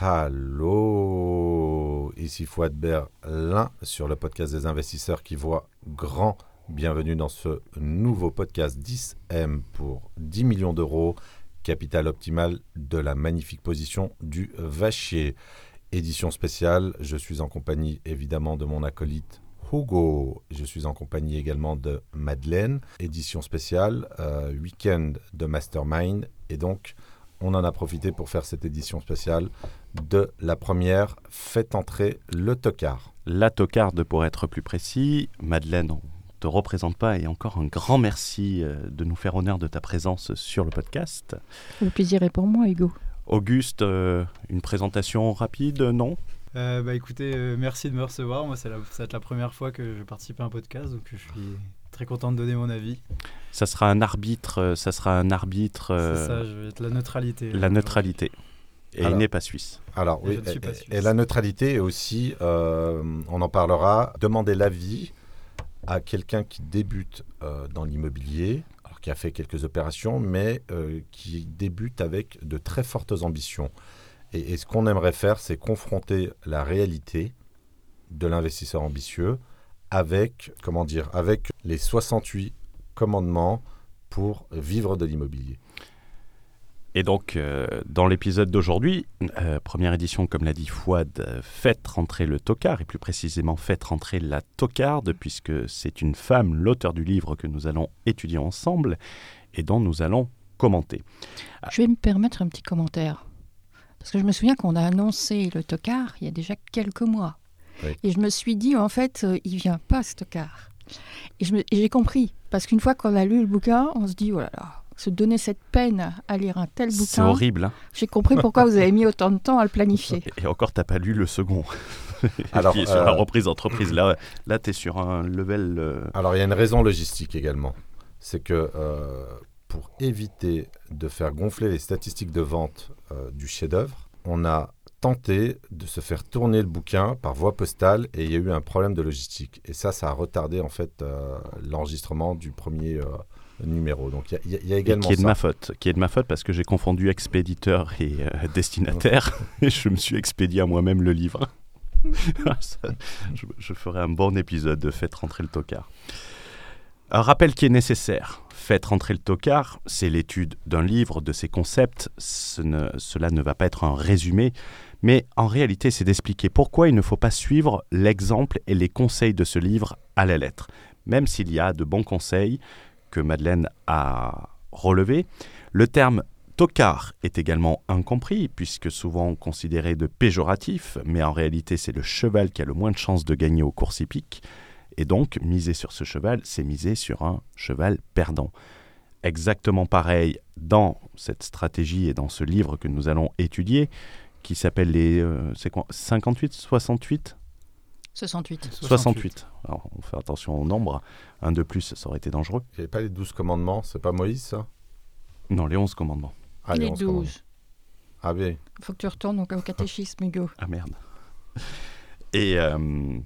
Allô, ici Fouad Berlin sur le podcast des investisseurs qui voient grand. Bienvenue dans ce nouveau podcast 10M pour 10 millions d'euros, capital optimal de la magnifique position du Vachier. Édition spéciale, je suis en compagnie évidemment de mon acolyte Hugo. Je suis en compagnie également de Madeleine. Édition spéciale, euh, week-end de Mastermind. Et donc, on en a profité pour faire cette édition spéciale de la première Faites entrer le tocard. La tocarde pour être plus précis. Madeleine, on ne te représente pas et encore un grand merci euh, de nous faire honneur de ta présence sur le podcast. Le plaisir est pour moi, Hugo. Auguste, euh, une présentation rapide, non? Euh, bah écoutez, euh, merci de me recevoir. Moi, c'est la- ça va être la première fois que je participe à un podcast, donc je suis très content de donner mon avis. Ça sera un arbitre, euh, ça sera un arbitre, euh, C'est ça, je vais être la neutralité. la neutralité. Et Alors. il n'est pas suisse. Alors Et oui, suis pas et, suisse. et la neutralité est aussi, euh, on en parlera, demander l'avis à quelqu'un qui débute euh, dans l'immobilier, alors qui a fait quelques opérations, mais euh, qui débute avec de très fortes ambitions. Et, et ce qu'on aimerait faire, c'est confronter la réalité de l'investisseur ambitieux avec, comment dire, avec les 68 commandements pour vivre de l'immobilier. Et donc, euh, dans l'épisode d'aujourd'hui, euh, première édition, comme l'a dit Fouad, euh, faites rentrer le tocard, et plus précisément faites rentrer la tocarde, puisque c'est une femme, l'auteur du livre que nous allons étudier ensemble et dont nous allons commenter. Je vais me permettre un petit commentaire. Parce que je me souviens qu'on a annoncé le tocard il y a déjà quelques mois. Oui. Et je me suis dit, en fait, euh, il vient pas ce tocard. Et j'ai compris. Parce qu'une fois qu'on a lu le bouquin, on se dit, oh là là, se donner cette peine à lire un tel C'est bouquin. horrible, hein J'ai compris pourquoi vous avez mis autant de temps à le planifier. Et encore, t'as pas lu le second, Alors, qui est sur euh, la reprise d'entreprise. Là, là tu es sur un level... euh, Alors, il y a une raison logistique également. C'est que euh, pour éviter de faire gonfler les statistiques de vente euh, du chef-d'œuvre, on a tenté de se faire tourner le bouquin par voie postale et il y a eu un problème de logistique. Et ça, ça a retardé en fait euh, l'enregistrement du premier euh, numéro. Donc, il y a- y, et également qui est de ça. ma faute, qui est de ma faute parce que j'ai confondu expéditeur et euh, destinataire et je me suis expédié à moi-même le livre. Ça, je, je ferai un bon épisode de Faites rentrer le tocard. Un rappel qui est nécessaire. Faites rentrer le tocard, c'est l'étude d'un livre, de ses concepts. Ce ne- cela ne va pas être un résumé, mais en réalité, c'est d'expliquer pourquoi il ne faut pas suivre l'exemple et les conseils de ce livre à la lettre. Même s'il y a de bons conseils que Madeleine a relevés, le terme tocard est également incompris, puisque souvent considéré de péjoratif, mais en réalité c'est le cheval qui a le moins de chances de gagner aux courses hippiques, et donc miser sur ce cheval, c'est miser sur un cheval perdant. Exactement pareil dans cette stratégie et dans ce livre que nous allons étudier, qui s'appelle les euh, c'est quoi 58, 68 68. 68. Alors, on fait attention au nombre. Un de plus, ça aurait été dangereux. Il n'y avait pas les 12 commandements, c'est pas Moïse ça? Non, les 11 commandements. Ah, les 11 commandements. 12. Ah oui. Il faut que tu retournes au, au catéchisme, Hugo. Ah merde. Et euh,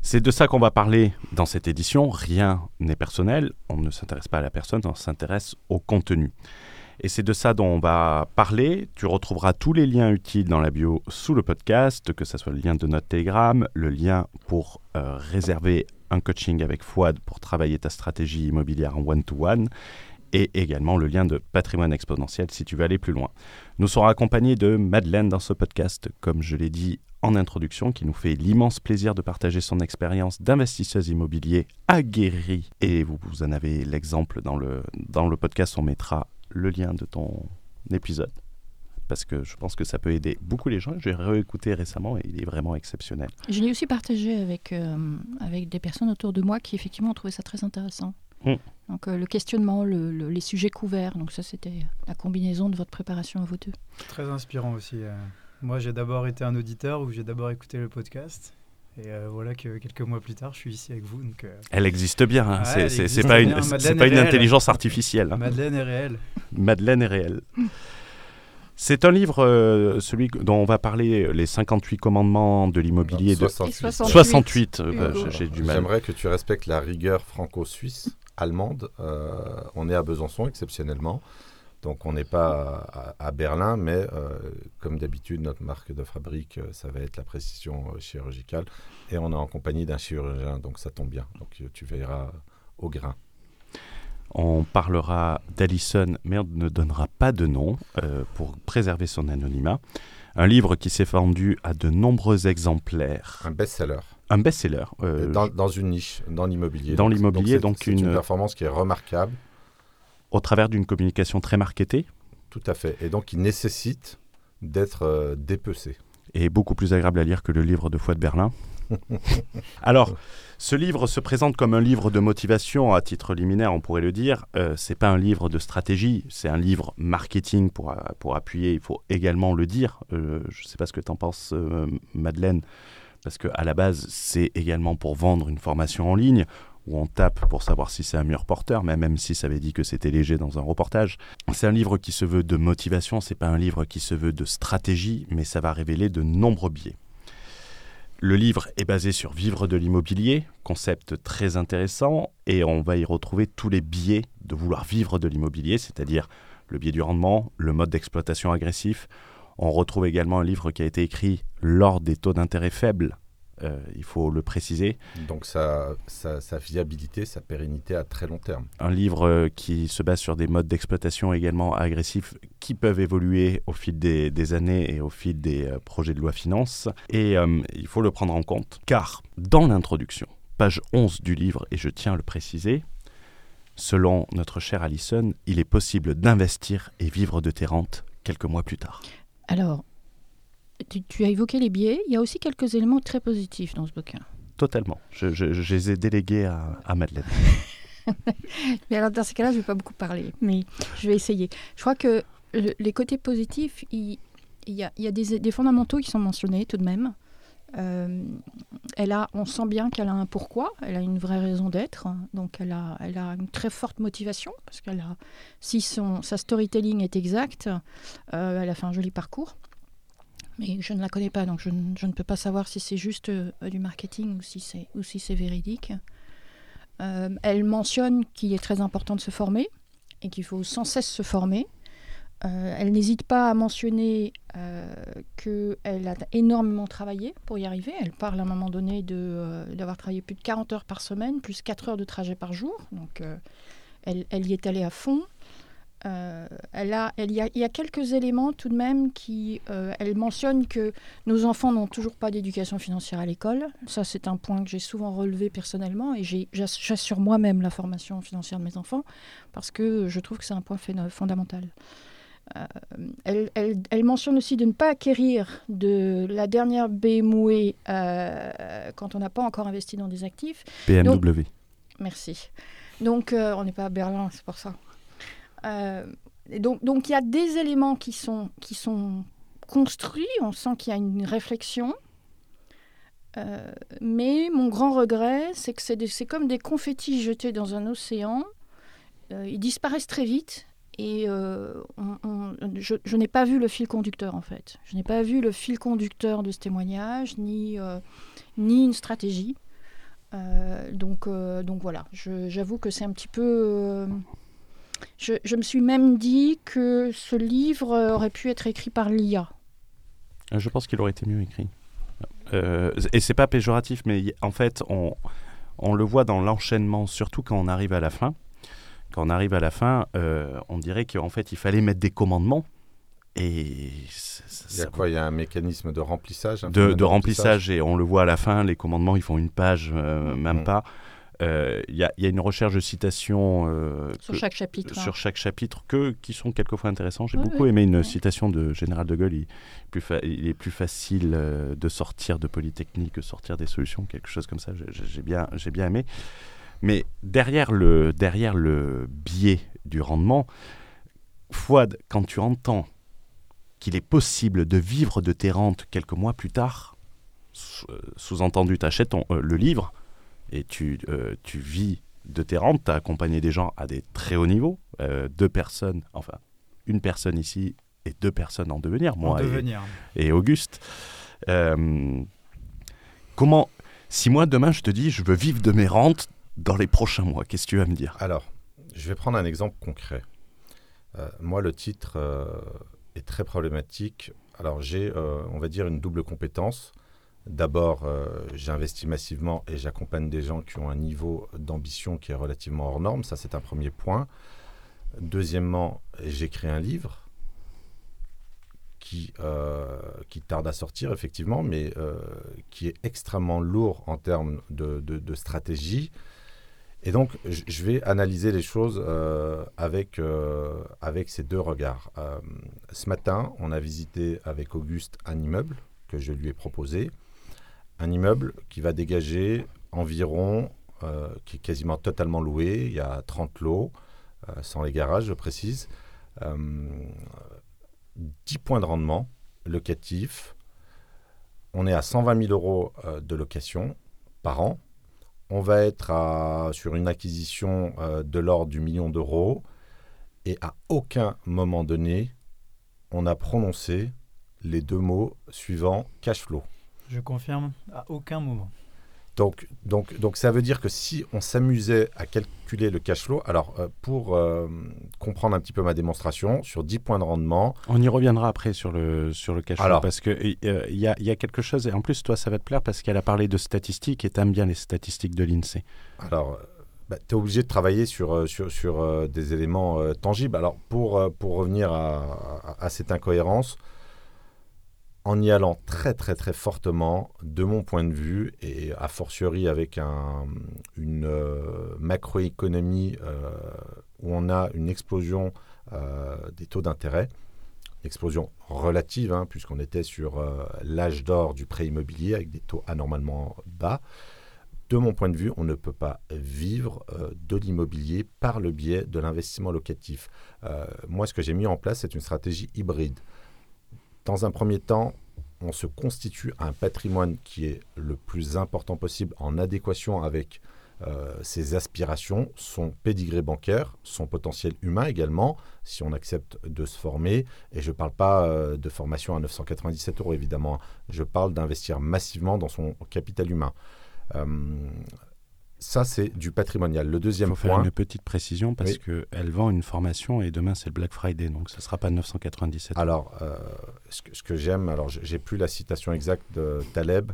c'est de ça qu'on va parler dans cette édition. Rien n'est personnel. On ne s'intéresse pas à la personne, on s'intéresse au contenu. Et c'est de ça dont on va parler. Tu retrouveras tous les liens utiles dans la bio sous le podcast, que ce soit le lien de notre Telegram, le lien pour euh, réserver un coaching avec Fouad pour travailler ta stratégie immobilière en one-to-one, et également le lien de patrimoine exponentiel si tu veux aller plus loin. Nous serons accompagnés de Madeleine dans ce podcast, comme je l'ai dit en introduction, qui nous fait l'immense plaisir de partager son expérience d'investisseuse immobilier aguerrie. Et vous, vous en avez l'exemple dans le, dans le podcast, on mettra le lien de ton épisode. Parce que je pense que ça peut aider beaucoup les gens. J'ai réécouté récemment et il est vraiment exceptionnel. Je l'ai aussi partagé avec, euh, avec des personnes autour de moi qui effectivement ont trouvé ça très intéressant. Mm. Donc euh, le questionnement, le- le- les sujets couverts, donc ça c'était la combinaison de votre préparation à vous deux. Très inspirant aussi. euh. Moi, j'ai d'abord été un auditeur où j'ai d'abord écouté le podcast. Et euh, voilà que quelques mois plus tard, je suis ici avec vous. Donc, euh, Elle existe bien. hein. Ouais, c'est pas bien. une, pas intelligence artificielle. hein. Madeleine est réelle. Madeleine est réelle. C'est un livre, euh, celui dont on va parler, les 58 commandements de l'immobilier de 68. Et 68. 68. euh, bah, Hugo. j'ai- j'ai du mal. J'aimerais que tu respectes la rigueur franco-suisse, allemande. Euh, on est à Besançon exceptionnellement. Donc on n'est pas à, Berlin, mais euh, comme d'habitude, notre marque de fabrique, euh, ça va être la précision euh, chirurgicale. Et on est en compagnie d'un chirurgien, donc ça tombe bien. Donc tu verras au grain. On parlera d'Alison, mais on ne donnera pas de nom pour préserver son anonymat. Un livre qui s'est vendu à de nombreux exemplaires. Un best-seller. Un best-seller. dans, une niche, dans l'immobilier. Dans l'immobilier, donc, une... une performance qui est remarquable au travers d'une communication très marketée. Tout à fait. Et donc, il nécessite d'être euh, dépecé. Et beaucoup plus agréable à lire que le livre de Foi de Berlin. Alors, ce livre se présente comme un livre de motivation à titre liminaire, on pourrait le dire. Euh, c'est pas un livre de stratégie, c'est un livre marketing pour, pour appuyer. Il faut également le dire. Euh, je ne sais pas ce que tu en penses, euh, Madeleine, parce qu'à la base, c'est également pour vendre une formation en ligne où on tape pour savoir si c'est un mur porteur, mais même si ça avait dit que c'était léger dans un reportage. C'est un livre qui se veut de motivation, c'est pas un livre qui se veut de stratégie, mais ça va révéler de nombreux biais. Le livre est basé sur vivre de l'immobilier, concept très intéressant, et on va y retrouver tous les biais de vouloir vivre de l'immobilier, c'est-à-dire le biais du rendement, le mode d'exploitation agressif. On retrouve également un livre qui a été écrit lors des taux d'intérêt faibles, euh, il faut le préciser. Donc sa, sa, viabilité, sa pérennité à très long terme. Un livre euh, qui se base sur des modes d'exploitation également agressifs qui peuvent évoluer au fil des, années et au fil des euh, projets de loi finance. Et il faut le prendre en compte, car dans l'introduction, page 11 du livre, et je tiens à le préciser, selon notre cher Alison, il est possible d'investir et vivre de tes rentes quelques mois plus tard. Alors, tu, as évoqué les biais. Il y a aussi quelques éléments très positifs dans ce bouquin. Totalement. Je, les ai délégués à, Madeleine. mais alors, dans ces cas-là, je ne vais pas beaucoup parler, mais je vais essayer. Je crois que les côtés positifs, il, y, a, des, fondamentaux qui sont mentionnés tout de même. Euh, elle a, on sent bien qu'elle a un pourquoi, elle a une vraie raison d'être, donc elle a, elle a une très forte motivation, parce qu'elle a, si son, sa storytelling est exact, euh, elle a fait un joli parcours mais je ne la connais pas, donc je, ne peux pas savoir si c'est juste euh, du marketing ou si c'est, ou si c'est véridique. Euh, elle mentionne qu'il est très important de se former et qu'il faut sans cesse se former. Euh, elle n'hésite pas à mentionner qu'elle a énormément travaillé pour y arriver. Elle parle à un moment donné d'avoir travaillé plus de 40 heures par semaine, plus 4 heures de trajet par jour. Donc elle, elle, y est allée à fond. Euh, elle a, il y a quelques éléments tout de même qui, euh, elle mentionne que nos enfants n'ont toujours pas d'éducation financière à l'école. Ça, c'est un point que j'ai souvent relevé personnellement et j'assure moi-même la formation financière de mes enfants parce que je trouve que c'est un point fondamental. Euh, elle, elle, mentionne aussi de ne pas acquérir de la dernière BMW quand on n'a pas encore investi dans des actifs. BMW. merci. Donc, on n'est pas à Berlin, c'est pour ça. Euh, donc, il y a des éléments qui sont, qui sont construits, on sent qu'il y a une réflexion. Euh, mais mon grand regret, c'est que c'est comme des confettis jetés dans un océan. Euh, ils disparaissent très vite et je, je n'ai pas vu le fil conducteur en fait. Je n'ai pas vu le fil conducteur de ce témoignage, ni, ni une stratégie. donc, donc voilà, j'avoue que c'est un petit peu je, me suis même dit que ce livre aurait pu être écrit par l'IA. Euh, je pense qu'il aurait été mieux écrit. Euh, et c'est pas péjoratif, mais en fait, on, on le voit dans l'enchaînement, surtout quand on arrive à la fin. Quand on arrive à la fin, euh, on dirait qu'en fait, il fallait mettre des commandements. Et il y a quoi? Il y a un mécanisme de remplissage de, remplissage, et on le voit à la fin, les commandements, ils font une page, même mm. pas. Euh, il y, a une recherche de citations euh, sur chaque chapitre, sur hein. chaque chapitre que, qui sont quelquefois intéressantes. J'ai beaucoup aimé une citation de Général de Gaulle. Il, plus il est plus facile euh, de sortir de Polytechnique que sortir des solutions, quelque chose comme ça. J'ai bien, bien aimé. Mais derrière le, derrière le biais du rendement, Fouad, quand tu entends qu'il est possible de vivre de tes rentes quelques mois plus tard, sous-entendu, tu achètes le livre, et tu, euh, tu vis de tes rentes, tu as accompagné des gens à des très hauts niveaux, euh, deux personnes, enfin une personne ici et deux personnes en devenir, moi Et, Auguste. Euh, comment, si moi demain je te dis je veux vivre de mes rentes dans les prochains mois, qu'est-ce que tu vas me dire? Alors, je vais prendre un exemple concret. Euh, moi, le titre euh, est très problématique. Alors, j'ai, euh, on va dire, une double compétence. D'abord, euh, j'investis massivement et j'accompagne des gens qui ont un niveau d'ambition qui est relativement hors norme. Ça, c'est un premier point. Deuxièmement, j'écris un livre qui, euh, qui tarde à sortir, effectivement, mais euh, qui est extrêmement lourd en termes de, de- stratégie. Et donc, je vais analyser les choses avec, avec ces deux regards. Ce matin, on a visité avec Auguste un immeuble que je lui ai proposé. Un immeuble qui va dégager environ, euh, qui est quasiment totalement loué. Il y a 30 lots, euh, sans les garages, je précise. Euh, 10 points de rendement locatif. On est à 120 000 euros euh, de location par an. On va être sur une acquisition euh, de l'ordre du million d'euros. Et à aucun moment donné, on a prononcé les deux mots suivants cash flow. Je confirme, à aucun moment. Donc, donc, donc ça veut dire que si on s'amusait à calculer le cash flow, alors euh, pour euh, comprendre un petit peu ma démonstration, sur 10 points de rendement, On y reviendra après sur le, sur le cash flow, Alors. parce qu'il il y, a, il y a quelque chose, et en plus, toi, ça va te plaire parce qu'elle a parlé de statistiques et t'aimes bien les statistiques de l'INSEE. alors tu es obligé de travailler sur, euh, sur, sur euh, des éléments euh, tangibles. Alors pour, euh, pour revenir à, à- à cette incohérence, en y allant très très très fortement, de mon point de vue, et a fortiori avec un- une euh, macroéconomie euh, où on a une explosion euh, des taux d'intérêt, explosion relative, hein, puisqu'on était sur l'âge d'or du prêt immobilier avec des taux anormalement bas. De mon point de vue, on ne peut pas vivre de l'immobilier par le biais de l'investissement locatif. Moi, ce que j'ai mis en place, c'est une stratégie hybride. Dans un premier temps, on se constitue un patrimoine qui est le plus important possible en adéquation avec euh, ses aspirations, son pédigré bancaire, son potentiel humain également, si on accepte de se former. Et je ne parle pas euh, de formation à 997 euros, évidemment. Je parle d'investir massivement dans son capital humain. Euh, ça, c'est du patrimonial. Le deuxième faut faire point. une petite précision parce Oui. qu'elle vend une formation et demain, c'est le Black Friday, donc ça ne sera pas 997. Alors, euh, ce que, ce que j'aime, alors j'ai plus la citation exacte de Taleb,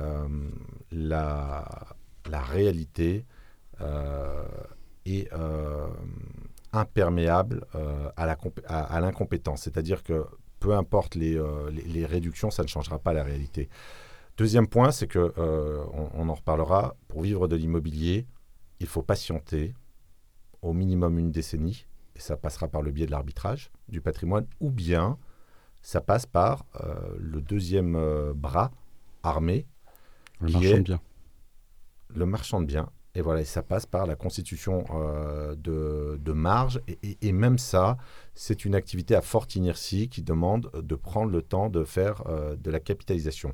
euh, la, la réalité euh, est imperméable à l'incompétence. C'est-à-dire que peu importe les, les, les réductions, ça ne changera pas la réalité. Deuxième point, c'est que, euh, on, on en reparlera, pour vivre de l'immobilier, il faut patienter au minimum une décennie, et ça passera par le biais de l'arbitrage du patrimoine, ou bien ça passe par euh, le deuxième euh, bras armé, le qui marchand est- de biens. le marchand de biens. Et voilà, et ça passe par la constitution euh, de, de marge. Et, et- et même ça, c'est une activité à forte inertie qui demande de prendre le temps de faire de la capitalisation.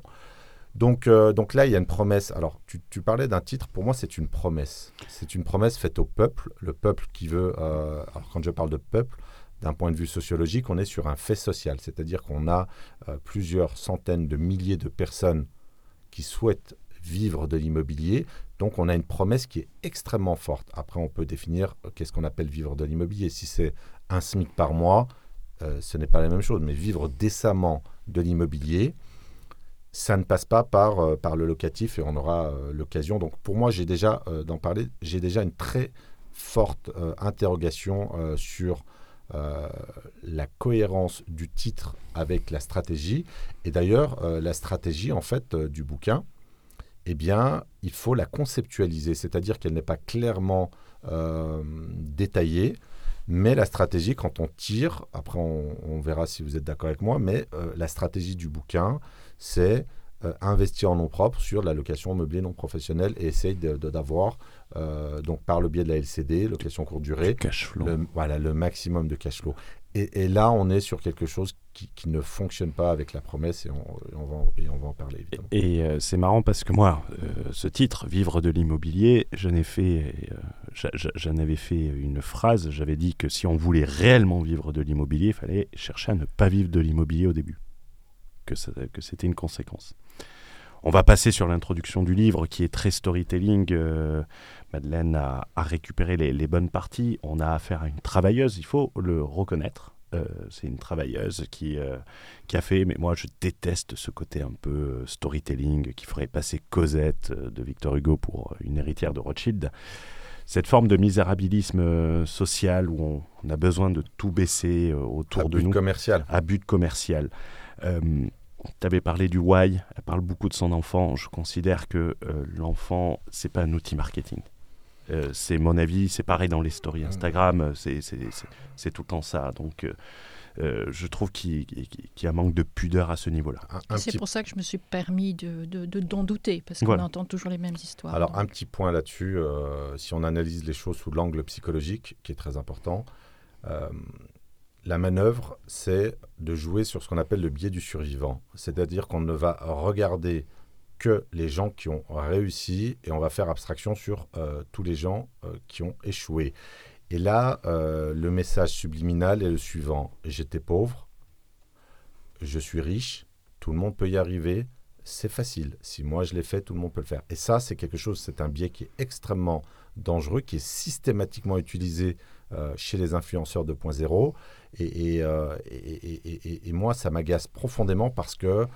Donc, euh, donc là, il y a une promesse. Alors, tu, parlais d'un titre, pour moi, c'est une promesse. C'est une promesse faite au peuple, le peuple qui veut... euh, alors, quand je parle de peuple, d'un point de vue sociologique, on est sur un fait social, c'est-à-dire qu'on a euh, plusieurs centaines de milliers de personnes qui souhaitent vivre de l'immobilier. Donc on a une promesse qui est extrêmement forte. Après, on peut définir qu'est-ce qu'on appelle vivre de l'immobilier. Si c'est un SMIC par mois, ce n'est pas la même chose. Mais vivre décemment de l'immobilier, ça ne passe pas par, euh, par le locatif et on aura euh, l'occasion. Donc pour moi, j'ai déjà, euh, d'en parler, j'ai déjà une très forte interrogation sur la cohérence du titre avec la stratégie. Et d'ailleurs, la stratégie, en fait, du bouquin, eh bien, il faut la conceptualiser, c'est-à-dire qu'elle n'est pas clairement détaillée, mais la stratégie, quand on tire, après on, verra si vous êtes d'accord avec moi, mais la stratégie du bouquin, c'est euh, investir en nom propre sur la location meublée non professionnelle et essayer de- de- d'avoir, euh, donc par le biais de la LCD, location courte durée, Cash flow. le, voilà, le maximum de cash flow. Et, et là, on est sur quelque chose qui, qui ne fonctionne pas avec la promesse et on, et on va, en- et on va en parler, évidemment. Et euh, c'est marrant parce que moi, ce titre, Vivre de l'immobilier, j'en ai fait, j'en avais fait une phrase. J'avais dit que si on voulait réellement vivre de l'immobilier, il fallait chercher à ne pas vivre de l'immobilier au début. Que, ça- que c'était une conséquence. On va passer sur l'introduction du livre qui est très storytelling. Madeleine a, récupéré les, les, bonnes parties. On a affaire à une travailleuse, il faut le reconnaître. c'est une travailleuse qui, qui a fait, mais moi je déteste ce côté un peu storytelling qui ferait passer Cosette de Victor Hugo pour une héritière de Rothschild cette forme de misérabilisme euh, social où on, a besoin de tout baisser euh, autour de nous. commercial. À but commercial. Euh, tu avais parlé du why, elle parle beaucoup de son enfant. Je considère que l'enfant, c'est pas un outil marketing. c'est mon avis, c'est pareil dans les stories. Instagram, c'est tout le temps ça. Donc euh, je trouve qu'il y a un manque de pudeur à ce niveau-là. C'est pour ça que je me suis permis d'en de, de, douter, parce qu'on entend toujours les mêmes histoires. Alors, un petit point là-dessus, euh, si on analyse les choses sous l'angle psychologique, qui est très important, euh, la manœuvre, c'est de jouer sur ce qu'on appelle le biais du survivant. C'est-à-dire qu'on ne va regarder que les gens qui ont réussi et on va faire abstraction sur tous les gens qui ont échoué. Et là, euh, le message subliminal est le suivant. J'étais pauvre, je suis riche, tout le monde peut y arriver, c'est facile. Si moi je l'ai fait, tout le monde peut le faire. Et ça, c'est quelque chose, c'est un biais qui est extrêmement dangereux, qui est systématiquement utilisé euh, chez les influenceurs 2.0. Euh, et, et, moi, ça m'agace profondément parce que,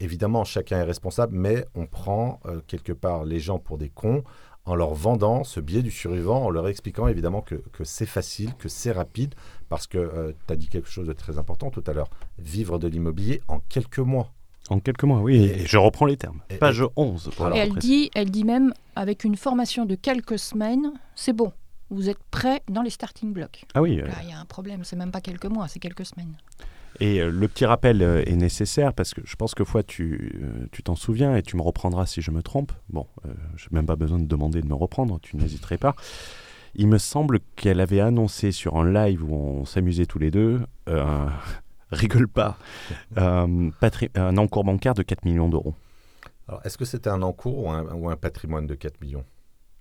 évidemment, chacun est responsable, mais on prend quelque part les gens pour des cons en leur vendant ce biais du survivant, en leur expliquant évidemment que, c'est facile, que c'est rapide, parce que euh, tu as dit quelque chose de très important tout à l'heure, vivre de l'immobilier en quelques mois. En quelques mois, oui, et, je reprends les termes. Page 11. et elle dit, elle dit même, avec une formation de quelques semaines, c'est bon, vous êtes prêt dans les starting blocks. Ah oui. Là, il y a un problème, c'est même pas quelques mois, c'est quelques semaines. Et euh, le petit rappel euh, est nécessaire parce que je pense que fois tu euh, tu t'en souviens et tu me reprendras si je me trompe. Bon, je n'ai même pas besoin de demander de me reprendre, tu n'hésiterais pas. Il me semble qu'elle avait annoncé sur un live où on s'amusait tous les deux, rigole pas, un encours bancaire de 4 millions d'euros. Alors, est-ce que c'était un encours ou un, ou un patrimoine de 4 millions?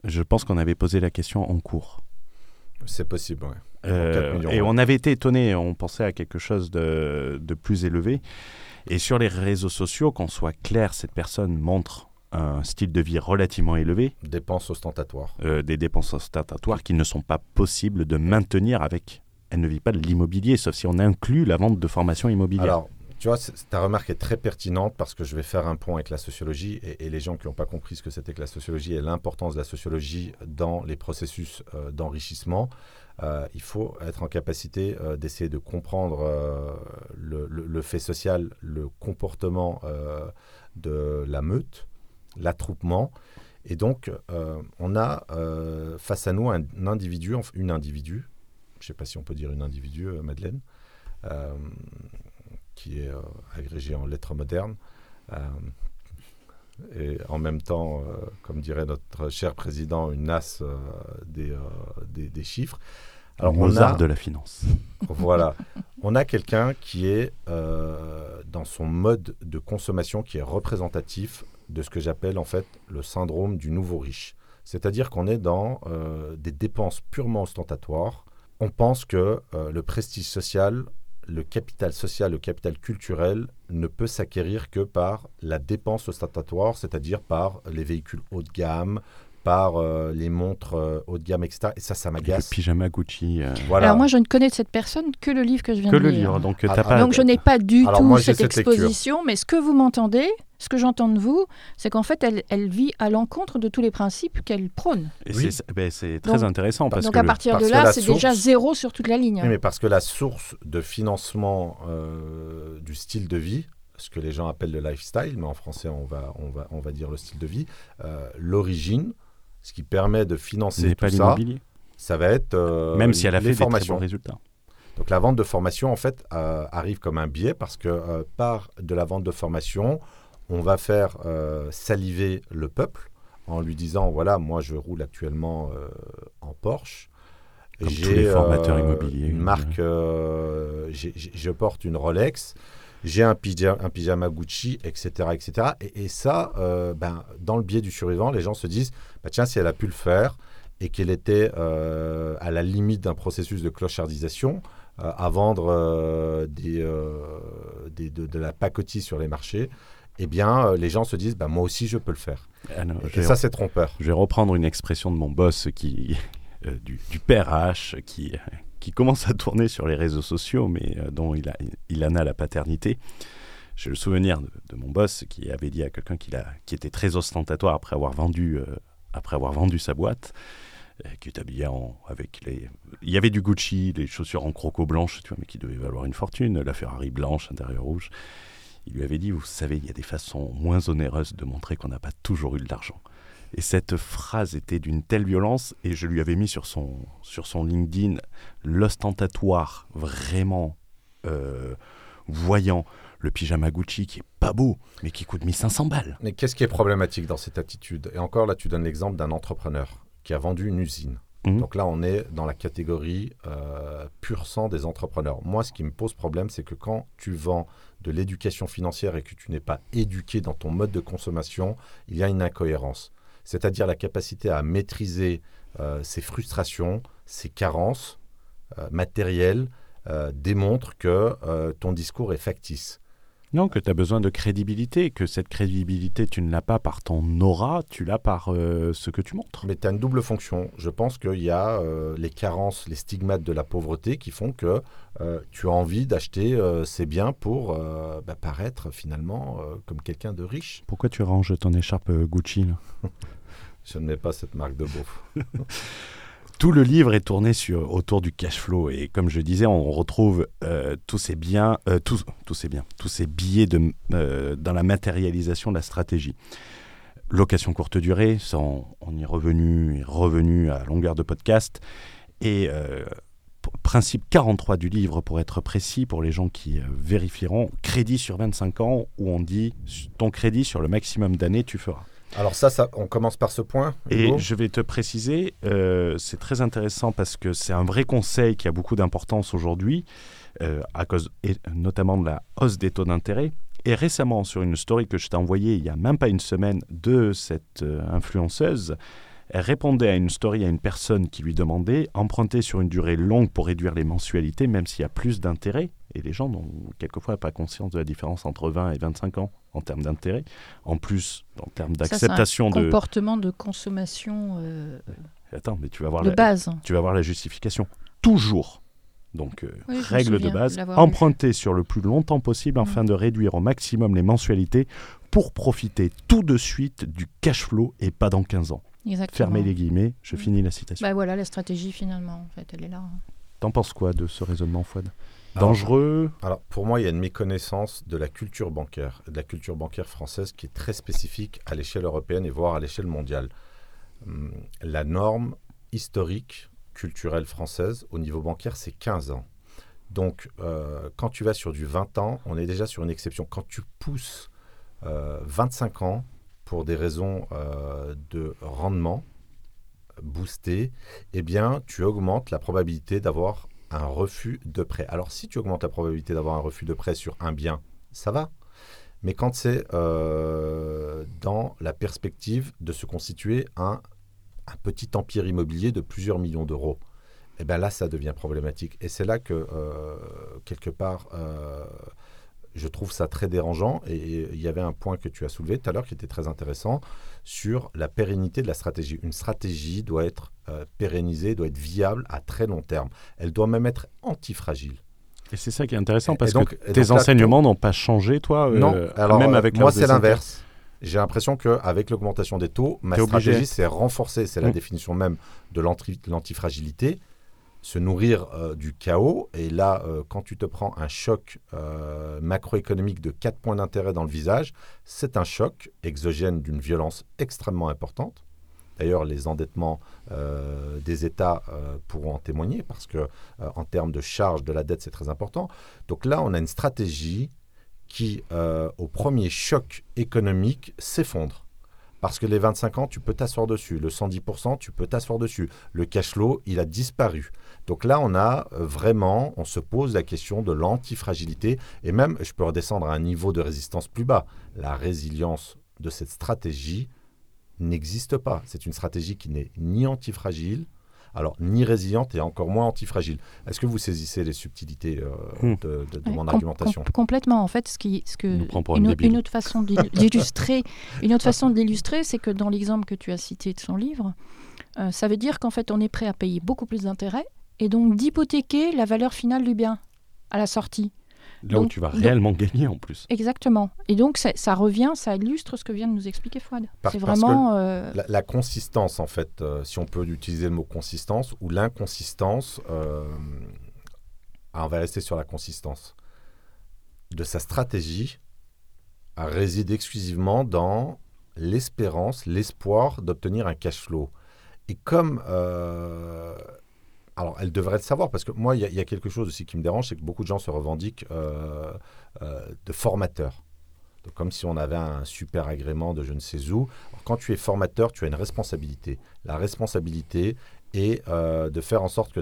Je pense qu'on avait posé la question en cours. C'est possible, oui. Euh, et on avait été étonné, on pensait à quelque chose de, plus élevé. Et sur les réseaux sociaux, qu'on soit clair, cette personne montre un style de vie relativement élevé. Dépenses ostentatoires. Euh, des dépenses ostentatoires qui ne sont pas possibles de maintenir avec. Elle ne vit pas de l'immobilier, sauf si on inclut la vente de formation immobilière. Alors, tu vois, ta remarque est très pertinente parce que je vais faire un point avec la sociologie et, les gens qui n'ont pas compris ce que c'était que la sociologie et l'importance de la sociologie dans les processus euh, d'enrichissement. Euh, il faut être en capacité euh, d'essayer de comprendre le, fait social, le comportement de la meute, l'attroupement. Et donc, on a face à nous un, individu, une individu, je ne sais pas si on peut dire une individu, Madeleine, qui est euh, agrégé en lettres modernes. Euh, et en même temps, euh, comme dirait notre cher président, une as des, des, chiffres. Alors, on a, de la finance. Voilà. on a quelqu'un qui est dans son mode de consommation qui est représentatif de ce que j'appelle en fait le syndrome du nouveau riche. C'est-à-dire qu'on est dans des dépenses purement ostentatoires. On pense que le prestige social le capital social, le capital culturel ne peut s'acquérir que par la dépense ostentatoire, c'est-à-dire par les véhicules haut de gamme, par euh, les montres euh, haut de gamme, etc. Et ça, ça m'agace. Le pyjama Gucci. Euh. Alors moi, je ne connais de cette personne que le livre que je viens de lire. Que le livre, donc ah, pas... Donc je n'ai pas du tout cette, exposition, mais ce que vous m'entendez, ce que j'entends de vous, c'est qu'en fait, elle, elle, vit à l'encontre de tous les principes qu'elle prône. Ben, c'est très intéressant. Parce donc que à partir de là, c'est déjà zéro sur toute la ligne. mais parce que la source de financement du style de vie, ce que les gens appellent le lifestyle, mais en français on va, on va, on va dire le style de vie, l'origine, ce qui permet de financer tout ça, ça va être euh, même si elle a fait formations. des résultats. Donc la vente de formation en fait euh, arrive comme un biais parce que euh, par de la vente de formation, on va faire saliver le peuple en lui disant voilà moi je roule actuellement en Porsche. J'ai formateurs immobiliers. Une marque, je porte une Rolex j'ai un pyjama, un pyjama Gucci, etc. etc. Et, ça, euh, ben, dans le biais du survivant, les gens se disent, bah, tiens, si elle a pu le faire et qu'elle était euh, à la limite d'un processus de clochardisation, euh, à vendre des, de, la pacotille sur les marchés, eh bien, euh, les gens se disent, bah, moi aussi, je peux le faire. Ah non, Et ça, c'est trompeur. Je vais reprendre une expression de mon boss qui, euh, du, du père H, qui, qui commence à tourner sur les réseaux sociaux, mais euh, dont il, a, il en a la paternité. J'ai le souvenir de, de mon boss qui avait dit à quelqu'un qu'il a- qui était très ostentatoire après avoir vendu, euh, après avoir vendu sa boîte, euh, qui est habillé en, avec les... Il y avait du Gucci, des chaussures en croco blanche, tu vois, mais qui devaient valoir une fortune, la Ferrari blanche, intérieur rouge. Il lui avait dit, vous savez, il y a des façons moins onéreuses de montrer qu'on n'a pas toujours eu de l'argent. Et cette phrase était d'une telle violence, et je lui avais mis sur son, sur son LinkedIn l'ostentatoire vraiment euh, voyant le pyjama Gucci qui est pas beau, mais qui coûte 1500 balles. Mais qu'est-ce qui est problématique dans cette attitude? Et encore là, tu donnes l'exemple d'un entrepreneur qui a vendu une usine. Mhm. Donc là, on est dans la catégorie euh, pur sang des entrepreneurs. Moi, ce qui me pose problème, c'est que quand tu vends de l'éducation financière et que tu n'es pas éduqué dans ton mode de consommation, il y a une incohérence. C'est-à-dire la capacité à maîtriser euh, ses frustrations, ses carences euh, matérielles, démontre que ton discours est factice. Non, que tu as besoin de crédibilité, que cette crédibilité, tu ne l'as pas par ton aura, tu l'as par euh, ce que tu montres. Mais tu as une double fonction. Je pense qu'il y a euh, les carences, les stigmates de la pauvreté qui font que euh, tu as envie d'acheter ces biens pour bah, paraître finalement comme quelqu'un de riche. Pourquoi tu ranges ton écharpe Gucci là? Je ne mets pas cette marque de beauf. Tout le livre est tourné sur, autour du cash flow et comme je disais, on retrouve euh, tous ces biens, euh, tous, tous ces biens, tous ces billets de, euh, dans la matérialisation de la stratégie. Location courte durée, on, on y est revenu, revenu à longueur de podcast. Et principe 43 du livre, pour être précis, pour les gens qui vérifieront, crédit sur 25 ans, où on dit ton crédit sur le maximum d'années, tu feras. Alors ça, ça, on commence par ce point. Et je vais te préciser, euh, c'est très intéressant parce que c'est un vrai conseil qui a beaucoup d'importance aujourd'hui, euh, à cause et notamment de la hausse des taux d'intérêt. Et récemment, sur une story que je t'ai envoyée il n'y a même pas une semaine de cette euh, influenceuse, elle répondait à une story à une personne qui lui demandait emprunter sur une durée longue pour réduire les mensualités, même s'il y a plus d'intérêt. Et les gens n'ont quelquefois pas conscience de la différence entre 20 et 25 ans en termes d'intérêt. En plus, en termes d'acceptation de... comportement de consommation euh, Attends, mais tu vas voir de la, base. tu vas voir la justification. Toujours. Donc, euh, Oui, règle de base, emprunter sur le plus longtemps possible afin de réduire au maximum les mensualités pour profiter tout de suite du cash flow et pas dans 15 ans. Exactement. Fermez les guillemets, je Mm. finis la citation. Bah voilà, la stratégie finalement, en fait, elle est là. T'en penses quoi de ce raisonnement, Fouad? Dangereux Alors, pour moi, il y a une méconnaissance de la culture bancaire, de la culture bancaire française qui est très spécifique à l'échelle européenne et voire à l'échelle mondiale. Hum, La norme historique, culturelle française au niveau bancaire, c'est 15 ans. Donc, euh, quand tu vas sur du 20 ans, on est déjà sur une exception. Quand tu pousses euh, 25 ans pour des raisons euh, de rendement boosté, eh bien, tu augmentes la probabilité d'avoir un refus de prêt. Alors, si tu augmentes la probabilité d'avoir un refus de prêt sur un bien, ça va. Mais quand c'est euh, dans la perspective de se constituer un, petit empire immobilier de plusieurs millions d'euros, eh bien là, ça devient problématique. Et c'est là que, euh, quelque part, euh, je trouve ça très dérangeant. Et il y avait un point que tu as soulevé tout à l'heure qui était très intéressant sur la pérennité de la stratégie. Une stratégie doit être euh, pérennisée, doit être viable à très long terme. Elle doit même être antifragile. Et c'est ça qui est intéressant parce donc- que tes enseignements n'ont pas changé, toi, euh, non, alors même euh, avec moi c'est l'inverse. J'ai l'impression qu'avec l'augmentation des taux, ma stratégie s'est renforcée. C'est la Mm. définition même de l'anti- l'antifragilité. Se nourrir euh, du chaos. Et là, euh, quand tu te prends un choc euh, macroéconomique de 4 points d'intérêt dans le visage, c'est un choc exogène d'une violence extrêmement importante. D'ailleurs, les endettements des États pourront en témoigner parce que, en termes de charge de la dette, c'est très important. Donc là, on a une stratégie qui, au premier choc économique, s'effondre. Parce que les 25 ans, tu peux t'asseoir dessus. Le 110%, tu peux t'asseoir dessus. Le cash flow, il a disparu. Donc là, on a euh, vraiment, on se pose la question de l'antifragilité. Et même, je peux redescendre à un niveau de résistance plus bas. La résilience de cette stratégie n'existe pas. C'est une stratégie qui n'est ni antifragile, alors ni résiliente et encore moins antifragile. Est-ce que vous saisissez les subtilités euh, Hmm. de, de- de Ouais, mon com- argumentation com- Complètement. En fait, ce qui, ce que une, une autre façon d'il- d'illustrer, une autre façon de l'illustrer, c'est que dans l'exemple que tu as cité de son livre, euh, ça veut dire qu'en fait, on est prêt à payer beaucoup plus d'intérêts et donc d'hypothéquer la valeur finale du bien à la sortie. Là où Donc- tu vas donc- réellement gagner en plus. Exactement. Et donc, ça, ça revient, ça illustre ce que vient de nous expliquer Fouad. Par- C'est parce que vraiment. euh, La, la consistance, en fait, euh, si on peut utiliser le mot consistance, ou l'inconsistance, euh, ah, on va rester sur la consistance, de sa stratégie réside exclusivement dans l'espérance, l'espoir d'obtenir un cash flow. Et comme... euh, alors, elle devrait le savoir, parce que moi, il y, a- quelque chose aussi qui me dérange, c'est que beaucoup de gens se revendiquent euh, euh, de formateurs. Comme si on avait un super agrément de je ne sais où. Quand tu es formateur, tu as une responsabilité. La responsabilité est euh, de faire en sorte que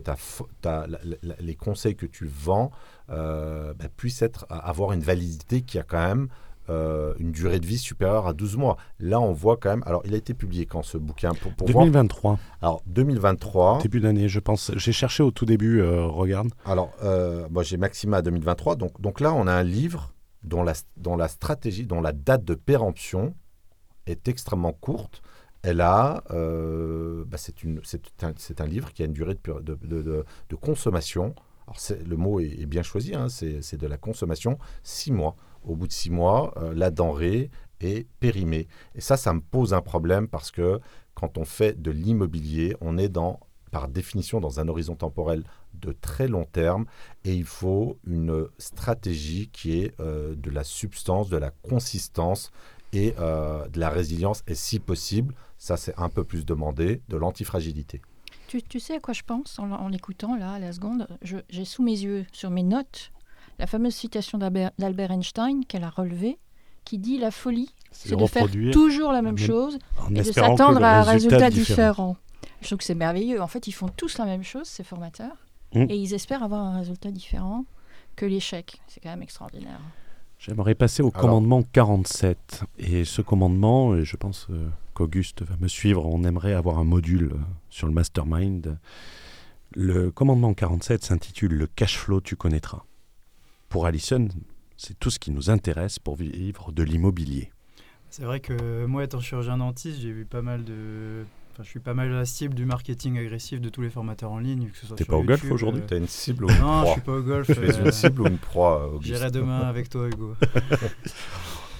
les conseils que tu vends bah, puissent être, avoir une validité qui a quand même euh, une durée de vie supérieure à 12 mois. Là, on voit quand même. Alors, il a été publié quand ce bouquin pour, pour voir? 2023, Alors, 2023. début d'année, je pense. J'ai cherché au tout début, euh, regarde. Alors, euh, moi, j'ai Maxima 2023. Donc, donc là, on a un livre dont la, dont la stratégie, dont la date de péremption est extrêmement courte. Elle a, euh, bah, c'est une- c'est un, c'est un livre qui a une durée de, de, de- consommation. Alors, c'est- le mot est, est bien choisi, hein, c'est c'est de la consommation, six mois. Au bout de six mois, euh, la denrée est périmée. Et ça, ça me pose un problème parce que quand on fait de l'immobilier, on est dans, par définition dans un horizon temporel de très long terme et il faut une stratégie qui est euh, de la substance, de la consistance et euh, de la résilience et si possible, ça c'est un peu plus demandé, de l'antifragilité. Tu, tu sais à quoi je pense en, en l'écoutant, là, à la seconde? J'ai sous mes yeux, sur mes notes, la fameuse citation d'Albert Einstein qu'elle a relevée, qui dit La folie, c'est de faire toujours la même chose en et de s'attendre à un résultat différent. différent. Je trouve que c'est merveilleux. En fait, ils font tous la même chose, ces formateurs, Mm. et ils espèrent avoir un résultat différent que l'échec. C'est quand même extraordinaire. J'aimerais passer au Alors- commandement 47. Et ce commandement, et je pense euh, qu'Auguste va me suivre, on aimerait avoir un module euh, sur le mastermind. Le commandement 47 s'intitule Le cash flow tu connaîtras. Pour Alison, c'est tout ce qui nous intéresse pour vivre de l'immobilier. C'est vrai que moi, étant chirurgien dentiste, j'ai vu pas mal de. Enfin, je suis pas mal la cible du marketing agressif de tous les formateurs en ligne, que ce soit T'es pas au golf aujourd'hui euh, Tu as une cible ou une Non, je proie suis pas au golf. Tu euh, une cible ou une proie, J'irai demain avec toi, Hugo.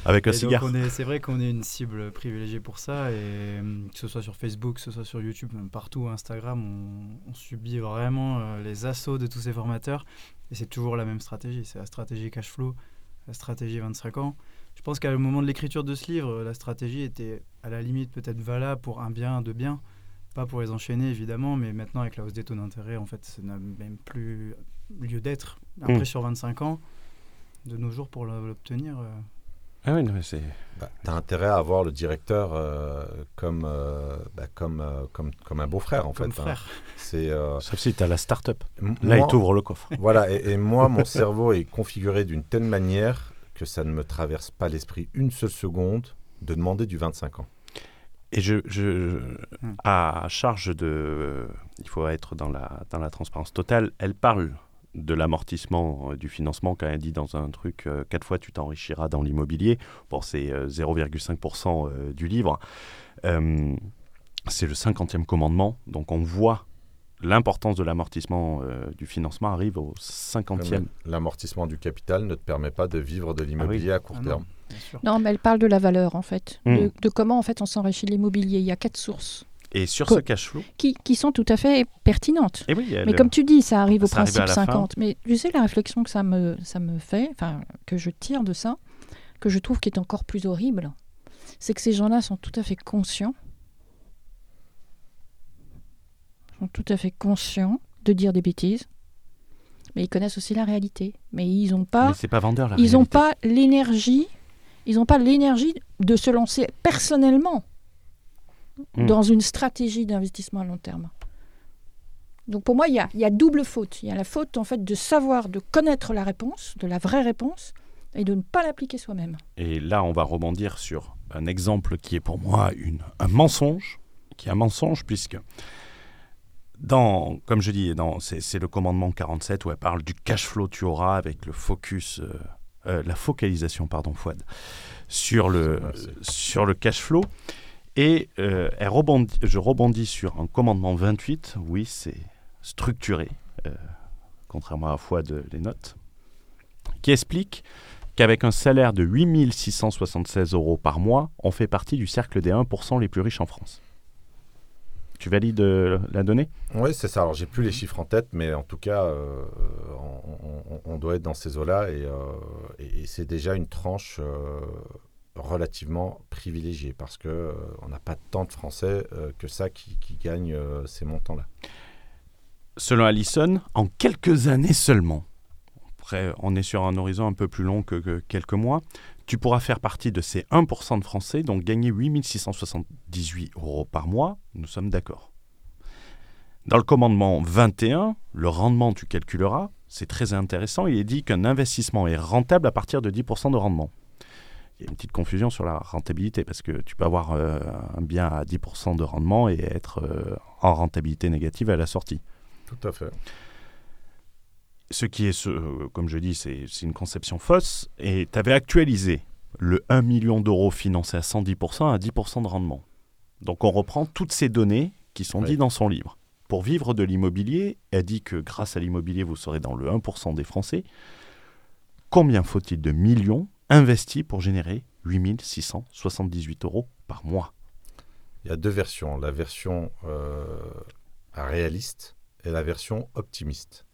Avec un Et cigare. c'est vrai qu'on est une cible privilégiée pour ça, et hum, que ce soit sur Facebook, que ce soit sur YouTube, même partout, Instagram, on, on subit vraiment euh, les assauts de tous ces formateurs. Et c'est toujours la même stratégie, c'est la stratégie cash flow, la stratégie 25 ans. Je pense qu'à le moment de l'écriture de ce livre, la stratégie était à la limite peut-être valable pour un bien, deux biens, pas pour les enchaîner évidemment, mais maintenant avec la hausse des taux d'intérêt, en fait, ça n'a même plus lieu d'être. Après, Mm. sur 25 ans, de nos jours, pour l'obtenir, euh, Ah oui, non, mais c'est... Bah, tu as intérêt à avoir le directeur euh, comme, euh, bah, comme, euh, comme, comme un beau-frère en comme fait. hein. frère. C'est, euh, Sauf si tu as la start-up. m- Là, moi- il t'ouvre le coffre. Voilà, et, et moi, mon cerveau est configuré d'une telle manière que ça ne me traverse pas l'esprit une seule seconde de demander du 25 ans. Et je, je- Hmm. à charge de, il faut être dans la, dans la transparence totale, elle parle de l'amortissement euh, du financement quand elle dit dans un truc, euh, quatre fois tu t'enrichiras dans l'immobilier, bon c'est euh, 0,5% euh, du livre, Euh, c'est le 50e commandement, donc on voit l'importance de l'amortissement euh, du financement arrive au 50e. L'amortissement du capital ne te permet pas de vivre de l'immobilier à court Ah terme. Non, mais elle parle de la valeur, en fait. Mm. De, de comment, en fait, on s'enrichit de l'immobilier. Il y a quatre sources Et sur ce cash flow, qui, qui sont tout à fait pertinentes. et oui, elle- Mais comme tu dis, ça arrive au Ça arrive principe fin. 50. Mais tu sais, la réflexion que ça me, ça me fait, que je tire de ça, que je trouve qui est encore plus horrible, c'est que ces gens-là sont tout à fait conscients, sont tout à fait conscients de dire des bêtises, mais ils connaissent aussi la réalité. Mais ils n'ont pas mais c'est pas vendeur la ils n'ont pas l'énergie, ils n'ont pas l'énergie de se lancer personnellement Mm. dans une stratégie d'investissement à long terme. Donc pour moi, il y a, il y a double faute. Il y a la faute en fait de savoir, de connaître la réponse, de la vraie réponse, et de ne pas l'appliquer soi-même. Et là, on va rebondir sur un exemple qui est pour moi une, un mensonge, qui est un mensonge puisque dans, comme je dis, dans, c'est, c'est le commandement 47 où elle parle du cash flow tu auras avec le focus, euh, euh, la focalisation, pardon, Fouad, sur le, sur le cash flow. Et euh, je rebondis sur un commandement 28. Oui, c'est structuré, euh, contrairement à Fouad les notes, qui explique qu'avec un salaire de 8676 euros par mois, on fait partie du cercle des 1% les plus riches en France. Tu valides euh, la donnée? Oui, c'est ça. Alors, j'ai plus les chiffres en tête, mais en tout cas, on, doit être dans ces eaux-là et, et- c'est déjà une tranche relativement privilégiée parce que euh, on n'a pas tant de Français euh, que ça qui, qui gagnent euh, ces montants-là. Selon Allison, en quelques années seulement, après on est sur un horizon un peu plus long que, que quelques mois, tu pourras faire partie de ces 1% de Français, donc gagner 8678 euros par mois, nous sommes d'accord. Dans le commandement 21, le rendement tu calculeras, c'est très intéressant, il est dit qu'un investissement est rentable à partir de 10% de rendement. Il y a une petite confusion sur la rentabilité, parce que tu peux avoir euh, un bien à 10% de rendement et être euh, en rentabilité négative à la sortie. Tout à fait. Ce qui est, ce, euh, comme je dis, c'est c'est une conception fausse. Et tu avais actualisé le 1 million d'euros financé à 110% à 10% de rendement. Donc on reprend toutes ces données qui sont dites dans son livre. Pour vivre de l'immobilier, elle dit que grâce à l'immobilier, vous serez dans le 1% des Français. Combien faut-il de millions investis pour générer 8678 euros par mois Il y a deux versions. La version euh, réaliste et la version optimiste.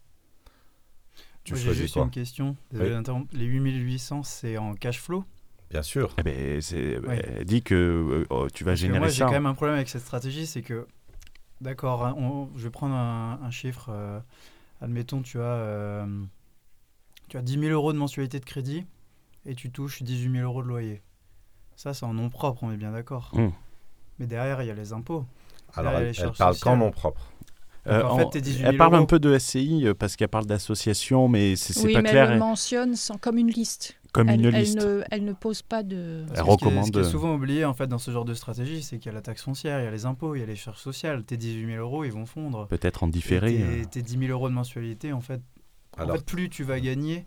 Tu Moi, J'ai juste quoi une question. Désolé Oui. d'interrompre. Les 8800, c'est en cash flow? Bien sûr. eh ben. Elle dit que euh, oh, tu vas Parce que générer moi, j'ai ça. quand même un problème avec cette stratégie, c'est que, d'accord, hein, je vais prendre un, un chiffre. euh, admettons, tu as, euh, tu as 10 000 euros de mensualité de crédit et tu touches 18 000 euros de loyer. Ça, c'est en nom propre, on est bien d'accord. Mm. Mais derrière, il y a les impôts. Alors, Derrière elle, les elle parle qu'en nom propre. Euh, Donc, en en- fait, tes 18 000 elle parle un peu de SCI euh, parce qu'elle parle d'association, mais c'est Oui, pas mais clair. elle le elle- mentionne sans, comme une liste. comme elle, une elle liste. ne, elle ne pose pas de. Elle Parce que ce qui est- recommande- Ce qui est souvent oublié en fait dans ce genre de stratégie, c'est qu'il y a la taxe foncière, il y a les impôts, il y a les charges sociales. Tes 18 000 euros, ils vont fondre. Peut-être en Et différé. Tes, euh. tes 10 000 euros de mensualité, en fait, en Alors, fait, plus tu vas gagner,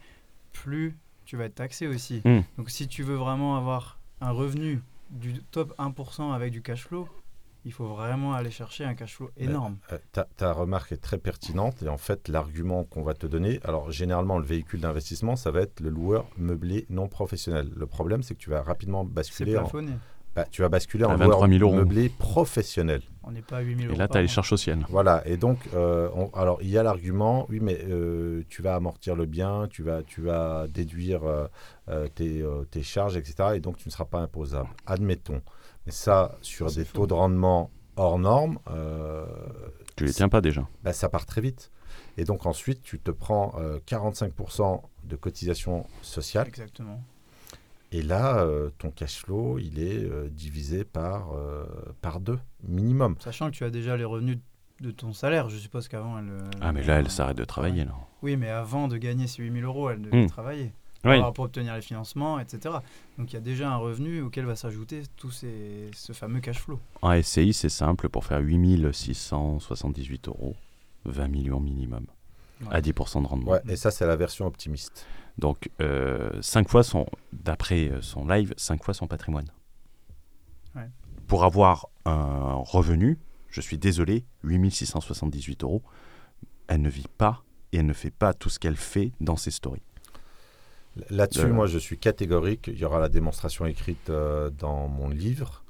plus tu vas être taxé aussi. Hmm. Donc si tu veux vraiment avoir un revenu du top 1% avec du cash flow, il faut vraiment aller chercher un cash flow énorme. Euh, ta, ta remarque est très pertinente et en fait l'argument qu'on va te donner, alors généralement le véhicule d'investissement ça va être le loueur meublé non professionnel. Le problème c'est que tu vas rapidement C'est basculer en. Bah, tu vas basculer À en 23 000 loueur euros. meublé professionnel. On n'est pas à 8 000 euros. Et là, tu as les charges sociales. Voilà et donc euh, on- alors il y a l'argument oui mais euh, tu vas amortir le bien, tu vas tu vas déduire euh, tes, euh, tes charges etc et donc tu ne seras pas imposable. Admettons. Mais ça sur des taux de rendement hors normes. euh, Tu les tiens pas déjà. bah, ça part très vite. Et donc ensuite, tu te prends euh, 45% de cotisation sociale. Exactement. Et là, euh, ton cash flow, il est euh, divisé par, euh, par deux, minimum. Sachant que tu as déjà les revenus de ton salaire, je suppose qu'avant elle. Ah, mais là, elle s'arrête de travailler. Là. Oui, mais avant de gagner ces 8 000 euros, elle devait Hmm. travailler. Oui. Pour obtenir les financements, etc. Donc il y a déjà un revenu auquel va s'ajouter tout ces, ce fameux cash flow. En SCI, c'est simple. Pour faire 8678 euros, 20 millions minimum. Ouais. À 10% de rendement. Ouais, et ça, c'est la version optimiste. Donc, 5 fois son, d'après euh, son live, 5 fois son patrimoine. Ouais. Pour avoir un revenu, je suis désolé, 8678 euros, elle ne vit pas et elle ne fait pas tout ce qu'elle fait dans ses stories. Là-dessus, Euh. moi, je suis catégorique. Il y aura la démonstration écrite euh, dans mon livre.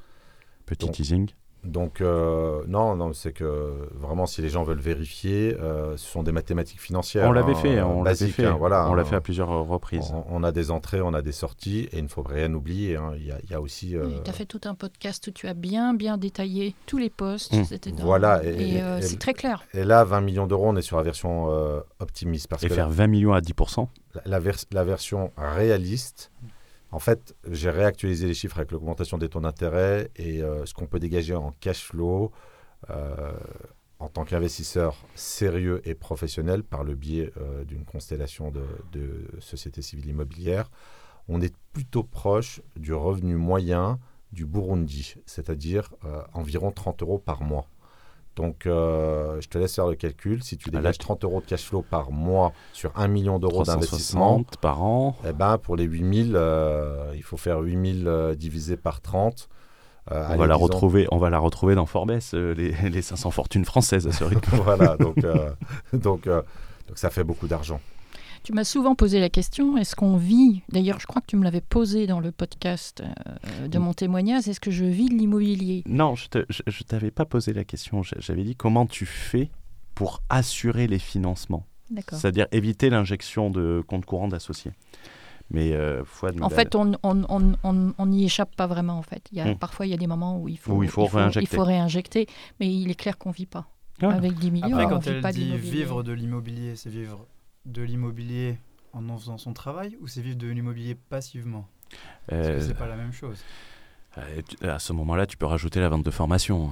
Petit Donc, teasing. Donc, euh, non, non, c'est que vraiment, si les gens veulent vérifier, euh, ce sont des mathématiques financières. On l'avait hein, fait, on l'avait fait. hein, voilà, on l'a hein. fait à plusieurs reprises. On, on a des entrées, on a des sorties, et il ne faut rien oublier. hein. Il, y a, il y a aussi. euh, Tu as fait tout un podcast où tu as bien, bien détaillé tous les postes. Mm. C'était dans- Voilà, et- Et, et- euh, et- c'est très clair. Et là, 20 millions d'euros, on est sur la version euh, optimiste. Parce Et que faire 20 millions à 10%, la, la vers- la version réaliste, en fait, j'ai réactualisé les chiffres avec l'augmentation des taux d'intérêt et euh, ce qu'on peut dégager en cash flow euh, en tant qu'investisseur sérieux et professionnel par le biais euh, d'une constellation de, de sociétés civiles immobilières. On est plutôt proche du revenu moyen du Burundi, c'est-à-dire environ 30 euros par mois. Donc, euh, je te laisse faire le calcul. Si tu dégages tu- 30 euros de cash flow par mois sur 1 million d'euros d'investissement, 360 par an. eh ben, pour les 8000, euh, il faut faire 8000 euh, divisé par 30. Euh, On allez, va, la disons- retrouver, on va la retrouver dans Forbes, euh, les, les 500 fortunes françaises à ce rythme. voilà, donc, euh, donc, donc ça fait beaucoup d'argent. Tu m'as souvent posé la question, est-ce qu'on vit, d'ailleurs je crois que tu me l'avais posé dans le podcast euh, de mon témoignage, est-ce que je vis de l'immobilier? Non, je ne t'avais pas posé la question. J'avais dit comment tu fais pour assurer les financements. C'est-à-dire éviter l'injection de compte courant d'associés. Mais euh, En fait, on on- on- on- on n'y échappe pas vraiment. En fait, il y a, Mm. parfois il y a des moments où il faut, Où il faut réinjecter. il faut réinjecter, mais il est clair qu'on vit pas avec 10 millions. Après, on quand vit elle pas dit vivre de l'immobilier, c'est vivre de l'immobilier en en faisant son travail ou c'est vivre de l'immobilier passivement? Parce Euh, que c'est pas la même chose? euh, à ce moment-là, tu peux rajouter la vente de formation.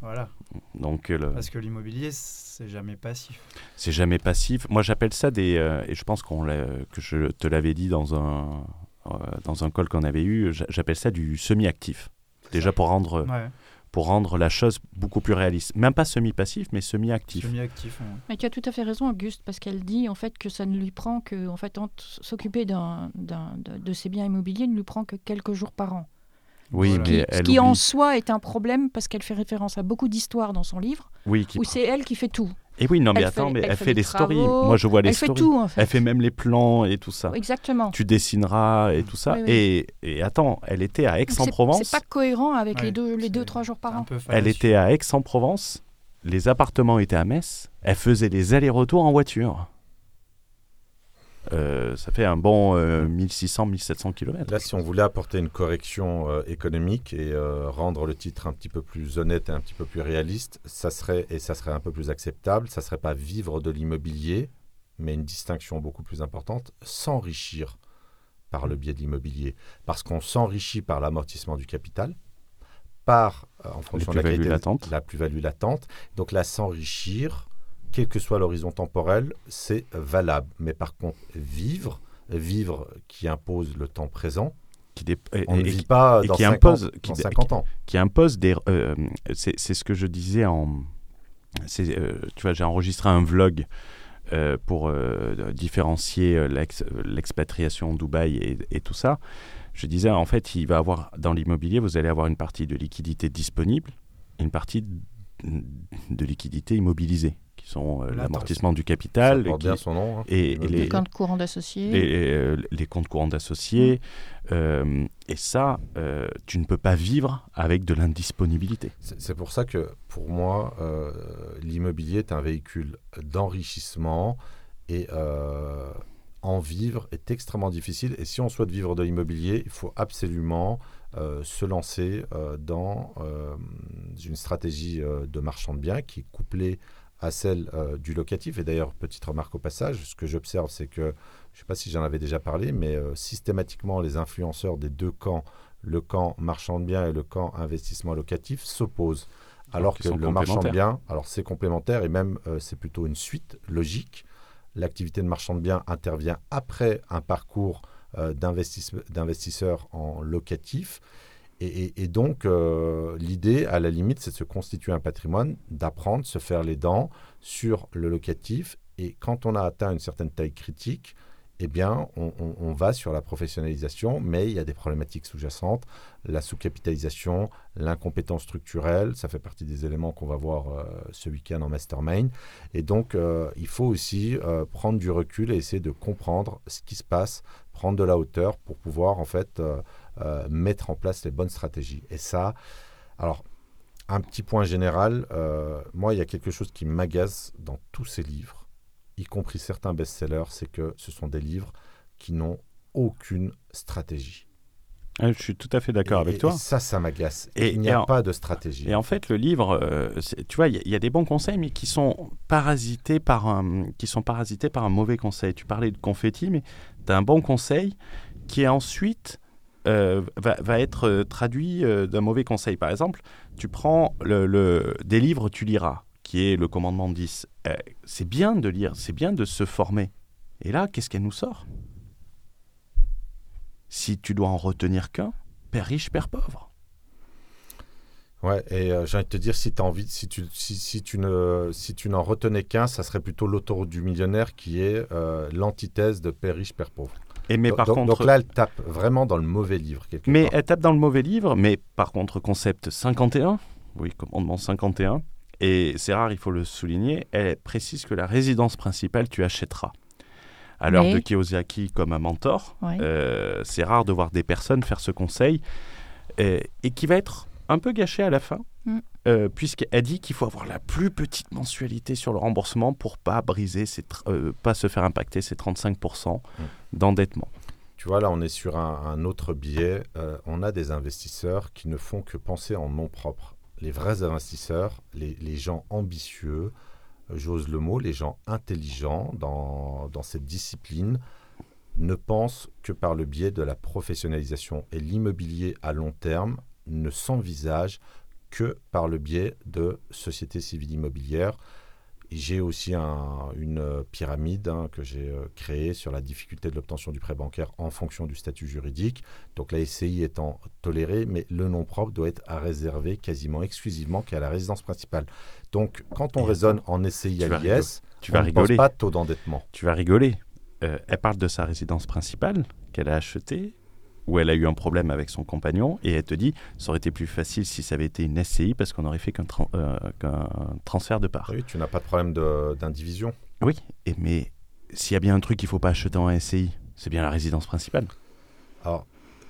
Voilà. Donc, euh, le- Parce que l'immobilier, c'est jamais passif. c'est jamais passif. Moi, j'appelle ça des. euh, et je pense qu'on l'a- que je te l'avais dit dans un, euh, dans un call qu'on avait eu, j'a- j'appelle ça du semi-actif. Déjà pour rendre, Ouais. Pour rendre la chose beaucoup plus réaliste. Même pas semi-passif, mais semi-actif. Semi-actif. ouais. Mais tu as tout à fait raison, Auguste, parce qu'elle dit en fait que ça ne lui prend que, en fait, s'occuper d'un, d'un- de, de ses biens immobiliers ne lui prend que quelques jours par an. Oui, Voilà. mais Qui- ce elle qui en soi est un problème parce qu'elle fait référence à beaucoup d'histoires dans son livre Oui, qui où c'est elle qui fait tout. Et oui, non, mais Elle attends, fait- mais elle elle, fait fait, les stories. travaux, Moi, je vois les elle fait stories. tout en fait. Elle fait même les plans et tout ça. Exactement. Tu dessineras et tout ça. Oui, oui. Et, et attends, elle était à Aix-en-Provence. C'est pas cohérent avec Ouais, les deux, les deux trois jours par an. peu Elle était à Aix-en-Provence. Les appartements étaient à Metz. Elle faisait les allers-retours en voiture. Euh, ça fait un bon 1600-1700 km. Là, si on voulait apporter une correction euh, économique et euh, rendre le titre un petit peu plus honnête et un petit peu plus réaliste, ça serait, et ça serait un peu plus acceptable, ça serait pas vivre de l'immobilier, mais une distinction beaucoup plus importante, s'enrichir par le biais de l'immobilier. Parce qu'on s'enrichit par l'amortissement du capital, par, euh, en fonction de la qualité, la plus-value latente. Donc là, s'enrichir, quel que soit l'horizon temporel, c'est valable. Mais par contre, vivre, vivre qui impose le temps présent, Qui, dé- et- on ne vit qui- pas dans, qui 50, impose- qui dans dé- 50 ans. qui impose des. euh, c'est c'est ce que je disais en. euh, tu vois, j'ai enregistré un vlog euh, pour euh, différencier euh, l'ex- euh, l'expatriation Dubaï et, et tout ça. Je disais, en fait, il va avoir dans l'immobilier, vous allez avoir une partie de liquidité disponible une partie de liquidité immobilisée, qui sont euh, l'amortissement du Ça capital porte qui- bien son nom. hein, et- et l'immobilier. les- Les comptes courants d'associés. les, euh, les comptes courants d'associés. euh, et ça, euh, tu ne peux pas vivre avec de l'indisponibilité. C'est c'est pour ça que, pour moi, euh, l'immobilier est un véhicule d'enrichissement et euh, en vivre est extrêmement difficile. Et si on souhaite vivre de l'immobilier, il faut absolument euh, se lancer euh, dans euh, une stratégie euh, de marchand de biens qui est couplée à celle euh, du locatif. Et d'ailleurs, petite remarque au passage, ce que j'observe, c'est que, je ne sais pas si j'en avais déjà parlé, mais euh, systématiquement, les influenceurs des deux camps, le camp marchand de biens et le camp investissement locatif, s'opposent. Alors que le marchand de biens, alors c'est complémentaire et même euh, c'est plutôt une suite logique. L'activité de marchand de biens intervient après un parcours d'investis- d'investisseurs en locatif. Et, donc, euh, l'idée, à la limite, c'est de se constituer un patrimoine, d'apprendre, se faire les dents sur le locatif. Et quand on a atteint une certaine taille critique, eh bien, on, va sur la professionnalisation, mais il y a des problématiques sous-jacentes, la sous-capitalisation, l'incompétence structurelle, ça fait partie des éléments qu'on va voir euh, ce week-end en mastermind. Et donc, euh, il faut aussi prendre du recul et essayer de comprendre ce qui se passe, prendre de la hauteur pour pouvoir, en fait, euh, mettre en place les bonnes stratégies. Et ça, alors, un petit point général, euh, moi, il y a quelque chose qui m'agace dans tous ces livres, y compris certains best-sellers, c'est que ce sont des livres qui n'ont aucune stratégie. Ah, Je suis tout à fait d'accord avec et- toi. Et ça, ça m'agace. Et- Il n'y a en- pas de stratégie. Et en fait, le livre, euh, tu vois, il y, a- il y a des bons conseils, mais qui sont parasités par un, qui sont parasités par un mauvais conseil. Tu parlais de confetti, mais tu as un bon conseil qui ensuite euh, va, être euh, traduit euh, d'un mauvais conseil. Par exemple, tu prends le, des livres, tu liras, qui est le commandement 10. Euh, c'est bien de lire, c'est bien de se former. Et là, qu'est-ce qu'elle nous sort? Si tu dois en retenir qu'un, père riche, père pauvre. Ouais, et j'ai envie de te dire, si, as envie, si, tu, si, si tu n'en retenais qu'un, ça serait plutôt l'autoroute du millionnaire qui est l'antithèse de Père riche, Père pauvre. Et mais donc, par donc- contre, donc là, elle tape vraiment dans le mauvais livre. quelque mais part. elle tape dans le mauvais livre. Mais par contre, concept 51, oui, commandement 51, et c'est rare, il faut le souligner, elle précise que la résidence principale, tu achèteras. À l'heure Mais- de Kiyosaki comme un mentor, Ouais. Euh, c'est rare de voir des personnes faire ce conseil euh, et qui va être un peu gâché à la fin. Mm. euh, Puisqu'elle dit qu'il faut avoir la plus petite mensualité sur le remboursement pour pas briser, ses tr- euh, pas se faire impacter ces 35% Mm. d'endettement. Tu vois, là, on est sur un, un autre biais. Euh, on a des investisseurs qui ne font que penser en nom propre. Les vrais investisseurs, les, les gens ambitieux, j'ose le mot, les gens intelligents dans, dans cette discipline, ne pensent que par le biais de la professionnalisation. Et l'immobilier à long terme ne s'envisage que par le biais de sociétés civiles immobilières. J'ai aussi un- une pyramide hein, que j'ai euh, créée sur la difficulté de l'obtention du prêt bancaire en fonction du statut juridique. Donc la SCI étant tolérée, mais le nom propre doit être à réserver quasiment exclusivement qu'à la résidence principale. Donc quand on Et raisonne en SCI à l'IS, Tu on vas ne pense rigoler. pas de taux d'endettement. Tu vas rigoler. Euh, elle parle de sa résidence principale qu'elle a achetée, où elle a eu un problème avec son compagnon, et elle te dit ça aurait été plus facile si ça avait été une SCI parce qu'on aurait fait qu'un euh, qu'un transfert de part. Oui, tu n'as pas de problème de- d'indivision. Oui, et mais s'il y a bien un truc qu'il faut pas acheter en SCI, c'est bien la résidence principale. Alors,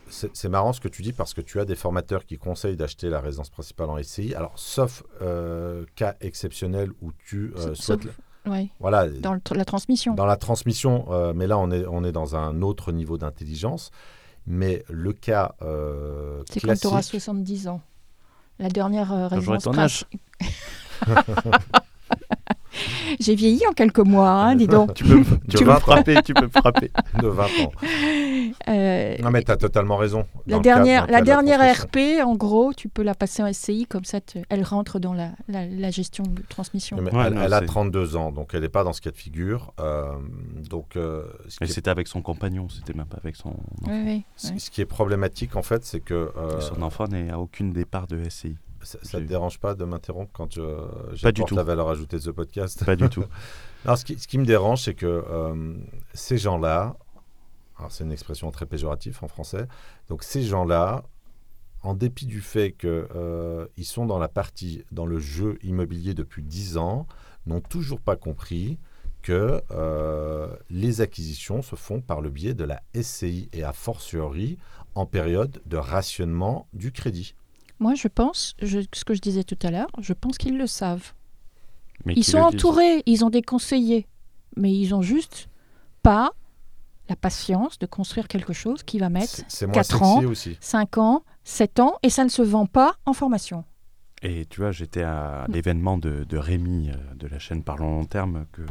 c'est marrant ce que tu dis parce que tu as des formateurs qui conseillent d'acheter la résidence principale en SCI. Alors, sauf euh, cas exceptionnel où tu euh, Sauf- souhaites... Ouais, Voilà, dans le la transmission. dans la transmission, euh, mais là, on est, on est dans un autre niveau d'intelligence. Mais le cas euh, C'est quand tu auras classique... 70 ans. La dernière euh, j'aurai résidence ton âge. J'ai vieilli en quelques mois, hein, dis donc. Tu peux, tu peux 20 me ans. frapper, tu peux me frapper. de 20 ans. Euh, Non, mais tu as totalement raison. la cadre- dernière, la dernière. RP, en gros, tu peux la passer en SCI, comme ça, te- elle rentre dans la, la, la gestion de transmission. Mais Ouais, elle, non, elle a c'est- 32 ans, donc elle n'est pas dans ce cas de figure. Euh, donc, euh, ce, Mais qui est, c'était avec son compagnon, c'était même pas avec son. Oui, oui, ce- oui. ce qui est problématique, en fait, c'est que euh, Son enfant n'est à aucune des parts de SCI. Ça ne te dérange pas de m'interrompre quand je, Pas du tout. la valeur ajoutée de ce podcast? Pas du tout. Alors, ce qui, ce qui me dérange, c'est que euh, ces gens-là, alors c'est une expression très péjorative en français, donc ces gens-là, en dépit du fait qu'ils sont dans la partie, dans le jeu immobilier depuis 10 ans, n'ont toujours pas compris que euh, les acquisitions se font par le biais de la SCI et a fortiori en période de rationnement du crédit. Moi, je pense, je- ce que je disais tout à l'heure, je pense qu'ils le savent. Mais Ils sont entourés, ils ont des conseillers, mais ils ont juste pas la patience de construire quelque chose qui va mettre C'est c'est moins quatre sexy ans. aussi. 5 ans, 7 ans, et ça ne se vend pas en formation. Et tu vois, j'étais à l'événement de, de Rémi euh, de la chaîne Parlons Long Terme que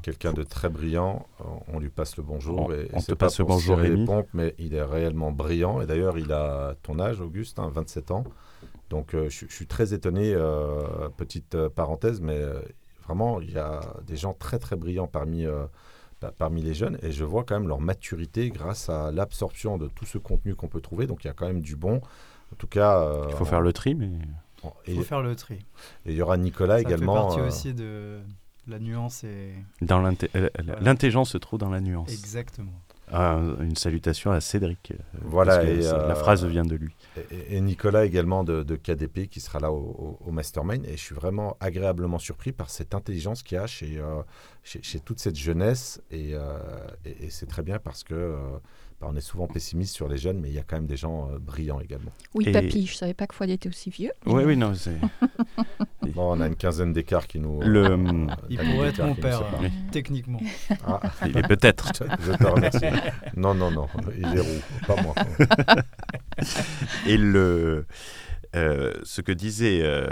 Quelqu'un de très brillant, on lui passe le bonjour. On- et, et on c'est te pas passe le bonjour, Rémi. pompes, mais il est réellement brillant. Et d'ailleurs, il a ton âge, Auguste, hein, 27 ans. Donc, euh, je, je suis très étonné, euh, petite euh, parenthèse, mais euh, vraiment, il y a des gens très, très brillants parmi, euh, pa- parmi les jeunes. Et je vois quand même leur maturité grâce à l'absorption de tout ce contenu qu'on peut trouver. Donc, il y a quand même du bon. En tout cas, euh, il faut faire le tri, mais Il faut faire le tri. et il y aura Nicolas Ça également. fait partie euh, aussi de la nuance et dans l'inté- Voilà. l'intelligence se trouve dans la nuance. exactement. Ah, une salutation à Cédric. euh, Voilà, parce que et, c'est- euh, la phrase vient de lui. Et, et Nicolas également de, de KDP qui sera là au, Mastermind. Et je suis vraiment agréablement surpris par cette intelligence qu'il y a chez, euh, chez, chez toute cette jeunesse. Et, euh, c'est très bien parce que euh, on est souvent pessimiste sur les jeunes, mais il y a quand même des gens euh, brillants également. Oui, Et- papy, je savais pas que Fouad était aussi vieux. Oui, oui, non, c'est. Bon, on a une quinzaine d'écarts qui nous. Le- euh, Il pourrait être mon père, techniquement. Ah, Il est peut-être. je te remercie. Non, non, non, il est roux, pas moi. Et le, euh, ce que disait, euh,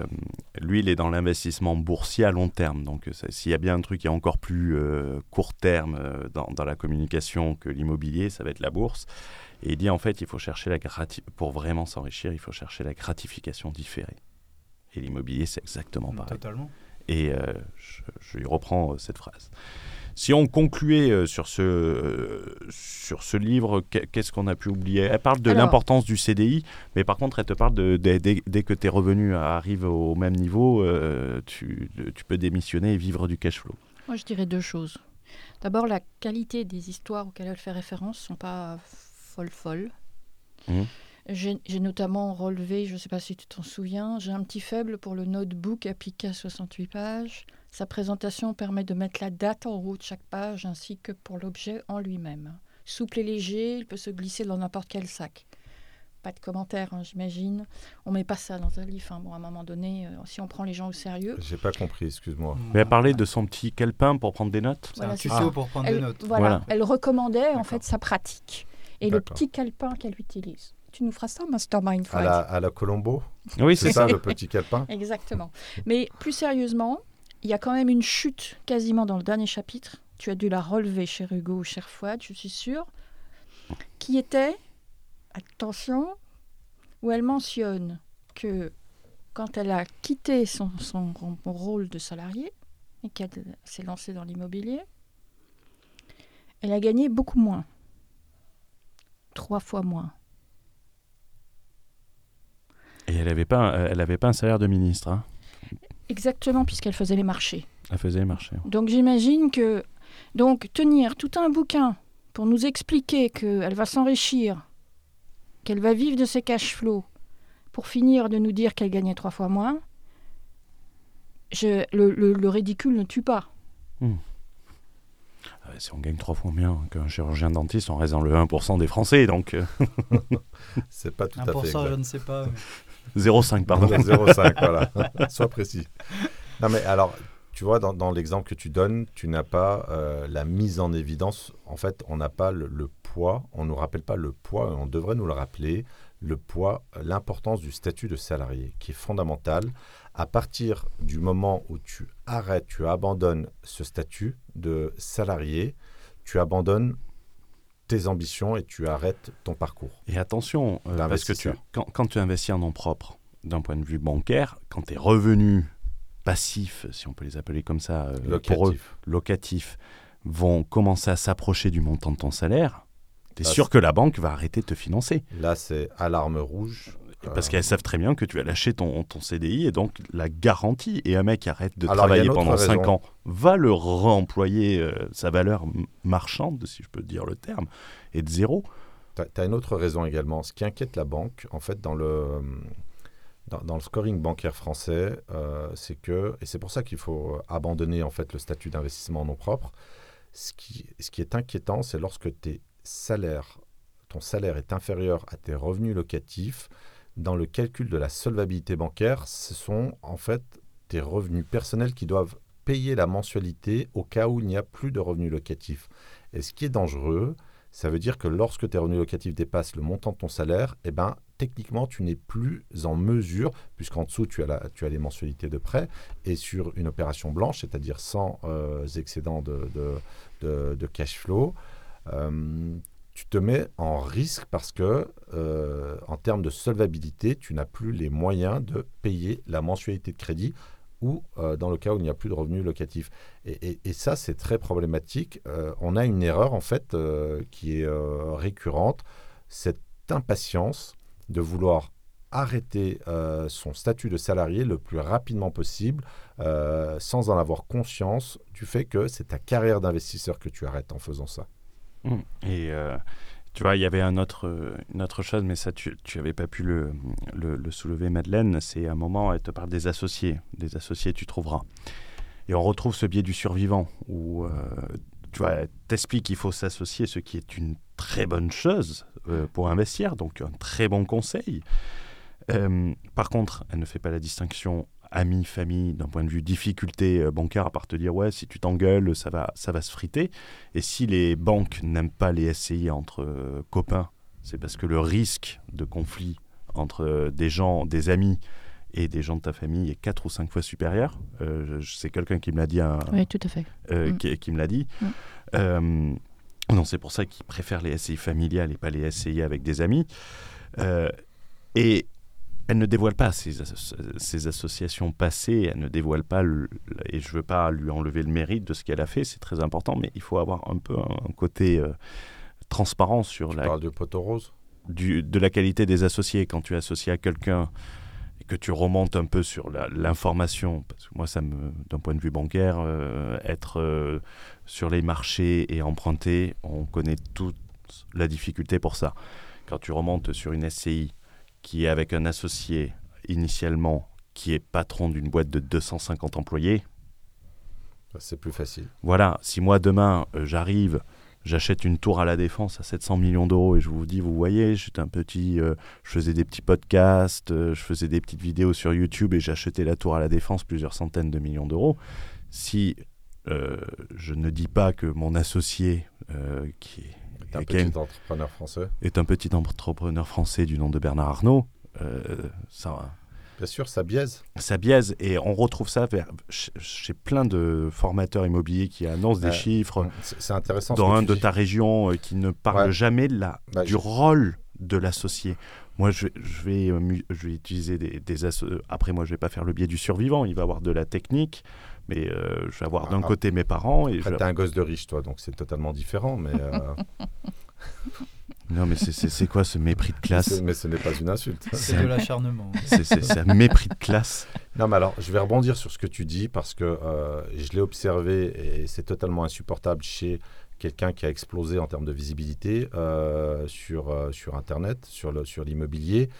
lui, il est dans l'investissement boursier à long terme. Donc, ça- s'il y a bien un truc qui est encore plus euh, court terme euh, dans, dans la communication que l'immobilier, ça va être la bourse. Et il dit en fait, il faut chercher la pour vraiment s'enrichir, il faut chercher la gratification différée. Et l'immobilier, c'est exactement pareil. Totalement. Et euh, je, je lui reprends euh, cette phrase. Si on concluait euh, sur ce, euh, sur ce livre, qu'est- qu'est-ce qu'on a pu oublier? Elle parle de l'importance du CDI, mais par contre, elle te parle de, de- dès- dès que tes revenus arrivent au même niveau, euh, tu, tu peux démissionner et vivre du cash flow. Moi, je dirais deux choses. D'abord, la qualité des histoires auxquelles elle fait référence ne sont pas folles folles. Mhm. J'ai notamment relevé, je ne sais pas si tu t'en souviens, j'ai un petit faible pour le notebook appliqué à 68 pages. Sa présentation permet de mettre la date en haut de chaque page ainsi que pour l'objet en lui-même. Souple et léger, il peut se glisser dans n'importe quel sac. Pas de commentaires, hein, j'imagine. On met pas ça dans un livre. hein. Bon, à un moment donné, euh, si on prend les gens au sérieux, J'ai pas compris, excuse-moi. Mais elle parlait de son petit calepin pour prendre des notes. C'est Voilà, un c'est tuto ça. pour prendre elle, des notes. Voilà, Voilà. elle recommandait en fait sa pratique et le petit calepin qu'elle utilise. Tu nous feras ça, Mastermind À la, à la Colombo? Oui, C'est c'est ça ça. le petit calepin? Exactement. Mais plus sérieusement, il y a quand même une chute quasiment dans le dernier chapitre. Tu as dû la relever, cher Hugo ou cher Fouad, je suis sûre. Qui était, attention, où elle mentionne que quand elle a quitté son, rôle de salarié et qu'elle s'est lancée dans l'immobilier, elle a gagné beaucoup moins. Trois fois moins. Et elle n'avait pas, elle avait pas un salaire de ministre. hein. Exactement, puisqu'elle faisait les marchés. Elle faisait les marchés. Donc j'imagine que donc tenir tout un bouquin pour nous expliquer qu'elle va s'enrichir, qu'elle va vivre de ses cash flows, pour finir de nous dire qu'elle gagnait trois fois moins, je- le, le- le ridicule ne tue pas. Ah, Si on gagne trois fois bien qu'un chirurgien dentiste, on reste dans le 1% des Français, donc euh, C'est pas tout Un à pour fait. ça, je exact. ne sais pas. mais- 0,5 pardon. Pardon, 0,5, voilà. Sois précis. Non, mais alors, tu vois, dans, dans l'exemple que tu donnes, tu n'as pas euh, la mise en évidence. En fait, on n'a pas le, le poids, on ne nous rappelle pas le poids, on devrait nous le rappeler, le poids, l'importance du statut de salarié, qui est fondamental. À partir du moment où tu arrêtes, tu abandonnes ce statut de salarié, tu abandonnes tes ambitions et tu arrêtes ton parcours. Et attention, euh, parce que tu, quand, quand tu investis en nom propre, d'un point de vue bancaire, quand tes revenus passifs, si on peut les appeler comme ça, euh, pour eux, Locatif. locatifs, vont commencer à s'approcher du montant de ton salaire, tu es sûr que la banque va arrêter de te financer. Là, c'est alarme rouge. Parce Euh, qu'elles savent très bien que tu vas lâcher ton, ton CDI et donc la garantie. Et un mec qui arrête de Alors, travailler pendant 5 raison. ans va le réemployer, euh, sa valeur marchande, si je peux dire le terme, est de zéro. Tu as une autre raison également. Ce qui inquiète la banque, en fait, dans le, dans, dans le scoring bancaire français, euh, c'est que, et c'est pour ça qu'il faut abandonner en fait le statut d'investissement en nom propre, ce qui, ce qui est inquiétant, c'est lorsque tes salaires, ton salaire est inférieur à tes revenus locatifs, dans le calcul de la solvabilité bancaire, ce sont en fait tes revenus personnels qui doivent payer la mensualité au cas où il n'y a plus de revenus locatifs. Et ce qui est dangereux, ça veut dire que lorsque tes revenus locatifs dépassent le montant de ton salaire, eh ben, techniquement, tu n'es plus en mesure, puisqu'en dessous, tu as, la- tu as les mensualités de prêt, et sur une opération blanche, c'est-à-dire sans euh, excédent de, de- de- de cash flow, euh, tu te mets en risque parce que, euh, en termes de solvabilité, tu n'as plus les moyens de payer la mensualité de crédit ou euh, dans le cas où il n'y a plus de revenus locatifs. Et, ça, c'est très problématique. Euh, on a une erreur, en fait, qui est récurrente, cette impatience de vouloir arrêter son statut de salarié le plus rapidement possible, sans en avoir conscience du fait que c'est ta carrière d'investisseur que tu arrêtes en faisant ça. Mm. Et euh, tu vois, il y avait une autre chose, mais ça, tu n'avais pas pu le, le, le soulever, Madeleine. C'est un moment, elle te parle des associés. Des associés, tu trouveras. Et on retrouve ce biais du survivant, où euh, tu vois, elle t'explique qu'il faut s'associer, ce qui est une très bonne chose euh, pour investir, donc un très bon conseil. Par contre, elle ne fait pas la distinction amis, famille, d'un point de vue difficulté euh, bancaire, à part te dire, ouais, si tu t'engueules, ça va, ça va se friter. Et si les banques n'aiment pas les SCI entre euh, copains, c'est parce que le risque de conflit entre euh, des gens, des amis et des gens de ta famille est quatre ou cinq fois supérieur. Euh, c'est quelqu'un qui me l'a dit, un- Oui, tout à fait. Mm. qui, qui me l'a dit. Mm. Non, c'est pour ça qu'ils préfèrent les SCI familiales et pas les SCI avec des amis. Et elle ne dévoile pas ses, ses, associations passées, elle ne dévoile pas, et je ne veux pas lui enlever le mérite de ce qu'elle a fait, c'est très important, mais il faut avoir un peu un, côté euh, transparent sur tu la... parles de poteau rose? du, de la qualité des associés. Quand tu es associé à quelqu'un et que tu remontes un peu sur l'information, parce que moi, ça me, d'un point de vue bancaire, euh, être euh, sur les marchés et emprunter, on connaît toute la difficulté pour ça. Quand tu remontes sur une SCI qui est avec un associé initialement qui est patron d'une boîte de 250 employés, c'est plus facile. Voilà, si moi demain euh, j'arrive j'achète une tour à la défense à 700 millions d'euros et je vous dis, vous voyez, j'étais un petit, euh, je faisais des petits podcasts, euh, je faisais des petites vidéos sur YouTube et j'achetais la tour à la défense plusieurs centaines de millions d'euros. Si je ne dis pas que mon associé, qui est un petit entrepreneur français, est un petit entrepreneur français du nom de Bernard Arnault, ça Bien sûr, ça biaise. Ça biaise et on retrouve ça vers, chez plein de formateurs immobiliers qui annoncent des chiffres. C'est intéressant. Dans un de ta région euh, qui ne parle jamais de la, bah, du rôle de l'associé. Moi, je, je, vais, euh, je vais utiliser des, des Après, moi, je vais pas faire le biais du survivant. Il va avoir de la technique, mais euh, je vais avoir d'un ah, côté mes parents. Et tu un gosse de riche, toi, donc c'est totalement différent. Mais Non, mais c'est quoi ce mépris de classe? Mais ce n'est pas une insulte. C'est de l'acharnement. C'est un mépris de classe. Non, mais alors, je vais rebondir sur ce que tu dis parce que euh, je l'ai observé et c'est totalement insupportable chez quelqu'un qui a explosé en termes de visibilité euh, sur, euh, sur Internet, sur l'immobilier. Sur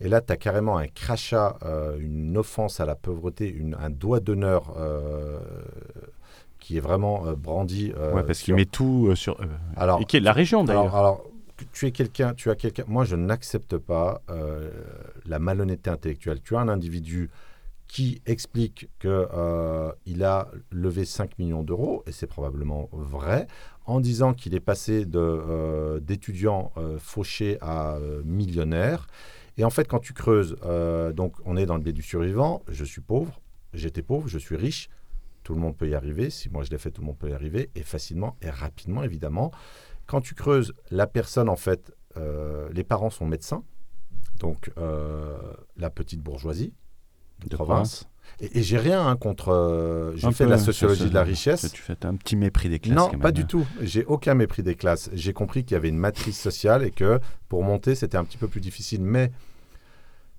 et là, tu as carrément un crachat, une offense à la pauvreté, une, un doigt d'honneur qui est vraiment brandi. ouais, parce qu'il met tout sur. alors, et qui est la région d'ailleurs. Alors, tu es quelqu'un, tu as quelqu'un. Moi, je n'accepte pas euh, la malhonnêteté intellectuelle. Tu as un individu qui explique qu'il euh, a levé 5 millions d'euros, et c'est probablement vrai, en disant qu'il est passé euh, d'étudiant fauché à millionnaire. Et en fait, quand tu creuses, donc on est dans le biais du survivant, je suis pauvre, j'étais pauvre, je suis riche, tout le monde peut y arriver, si moi je l'ai fait, tout le monde peut y arriver, et facilement et rapidement, évidemment. Quand tu creuses, la personne, en fait, euh, les parents sont médecins, donc euh, la petite bourgeoisie de, province. Et, j'ai rien hein, contre. Euh, j'ai fait la sociologie de la richesse. Tu fais un petit mépris des classes. Non, pas du tout. J'ai aucun mépris des classes. J'ai compris qu'il y avait une matrice sociale et que pour monter, c'était un petit peu plus difficile. Mais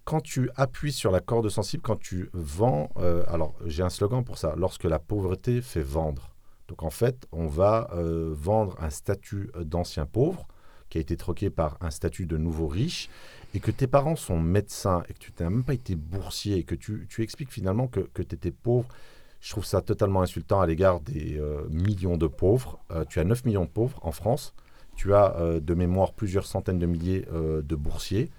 quand tu appuies sur la corde sensible, quand tu vends. alors, j'ai un slogan pour ça. Lorsque la pauvreté fait vendre. Donc en fait, on va euh, vendre un statut d'ancien pauvre qui a été troqué par un statut de nouveau riche, et que tes parents sont médecins, et que tu n'as même pas été boursier, et que tu, expliques finalement que, tu étais pauvre, je trouve ça totalement insultant à l'égard des euh, millions de pauvres. Euh, tu as 9 millions de pauvres en France, tu as de mémoire plusieurs centaines de milliers de boursiers.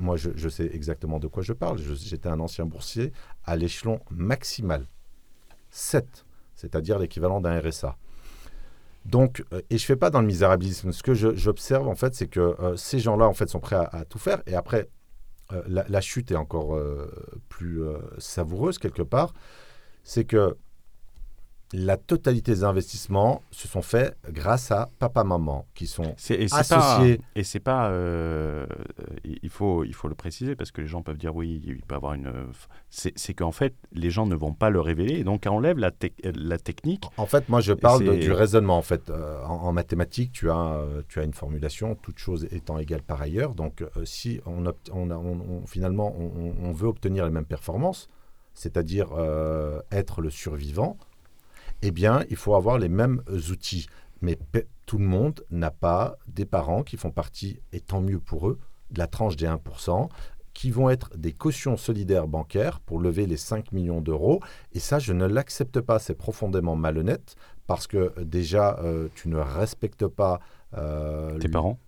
Moi, je, sais exactement de quoi je parle. J'étais un ancien boursier à l'échelon maximal. 7 c'est-à-dire l'équivalent d'un RSA. Donc, euh, et je fais pas dans le misérabilisme. Ce que j'observe en fait, c'est que euh, ces gens-là en fait sont prêts à, tout faire. Et après, euh, la, chute est encore plus savoureuse quelque part. C'est que la totalité des investissements se sont faits grâce à papa-maman, qui sont associés. et c'est pas, euh, il faut, il faut le préciser parce que les gens peuvent dire oui, il peut avoir une. C'est qu'en fait, les gens ne vont pas le révéler, et donc on enlève la, la technique. En fait, moi, je parle du raisonnement. En fait, euh, en, mathématiques, tu as, tu as une formulation, toute chose étant égale par ailleurs. Donc, euh, si on, on, on, finalement on, veut obtenir les mêmes performances, c'est-à-dire être le survivant eh bien, il faut avoir les mêmes outils. Mais tout le monde n'a pas des parents qui font partie, et tant mieux pour eux, de la tranche des 1%, qui vont être des cautions solidaires bancaires pour lever les 5 millions d'euros. Et ça, je ne l'accepte pas. C'est profondément malhonnête parce que déjà, euh, tu ne respectes pas... Euh, Tes parents?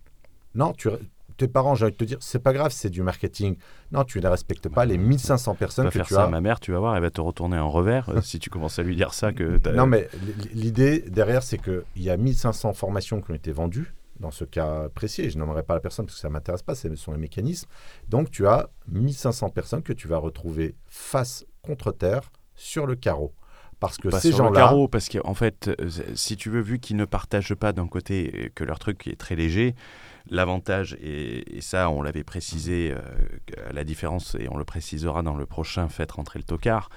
Non, tu, tes parents, j'ai envie de te dire, c'est pas grave, c'est du marketing. Non, tu ne respectes pas les 1500 personnes que faire tu ça as. À ma mère, tu vas voir, elle va te retourner un revers euh, si tu commences à lui dire ça. que Non, mais l'idée derrière, c'est qu'il y a 1500 formations qui ont été vendues dans ce cas précis, je n'aimerais pas la personne parce que ça ne m'intéresse pas, ce sont les mécanismes. Donc tu as 1500 personnes que tu vas retrouver face contre terre sur le carreau. parce que Pas ces sur le gens-là, carreau, parce qu'en fait, euh, si tu veux, vu qu'ils ne partagent pas d'un côté euh, que leur truc est très léger, l'avantage, et, et ça on l'avait précisé, euh, la différence, et on le précisera dans le prochain Faites rentrer le tocard,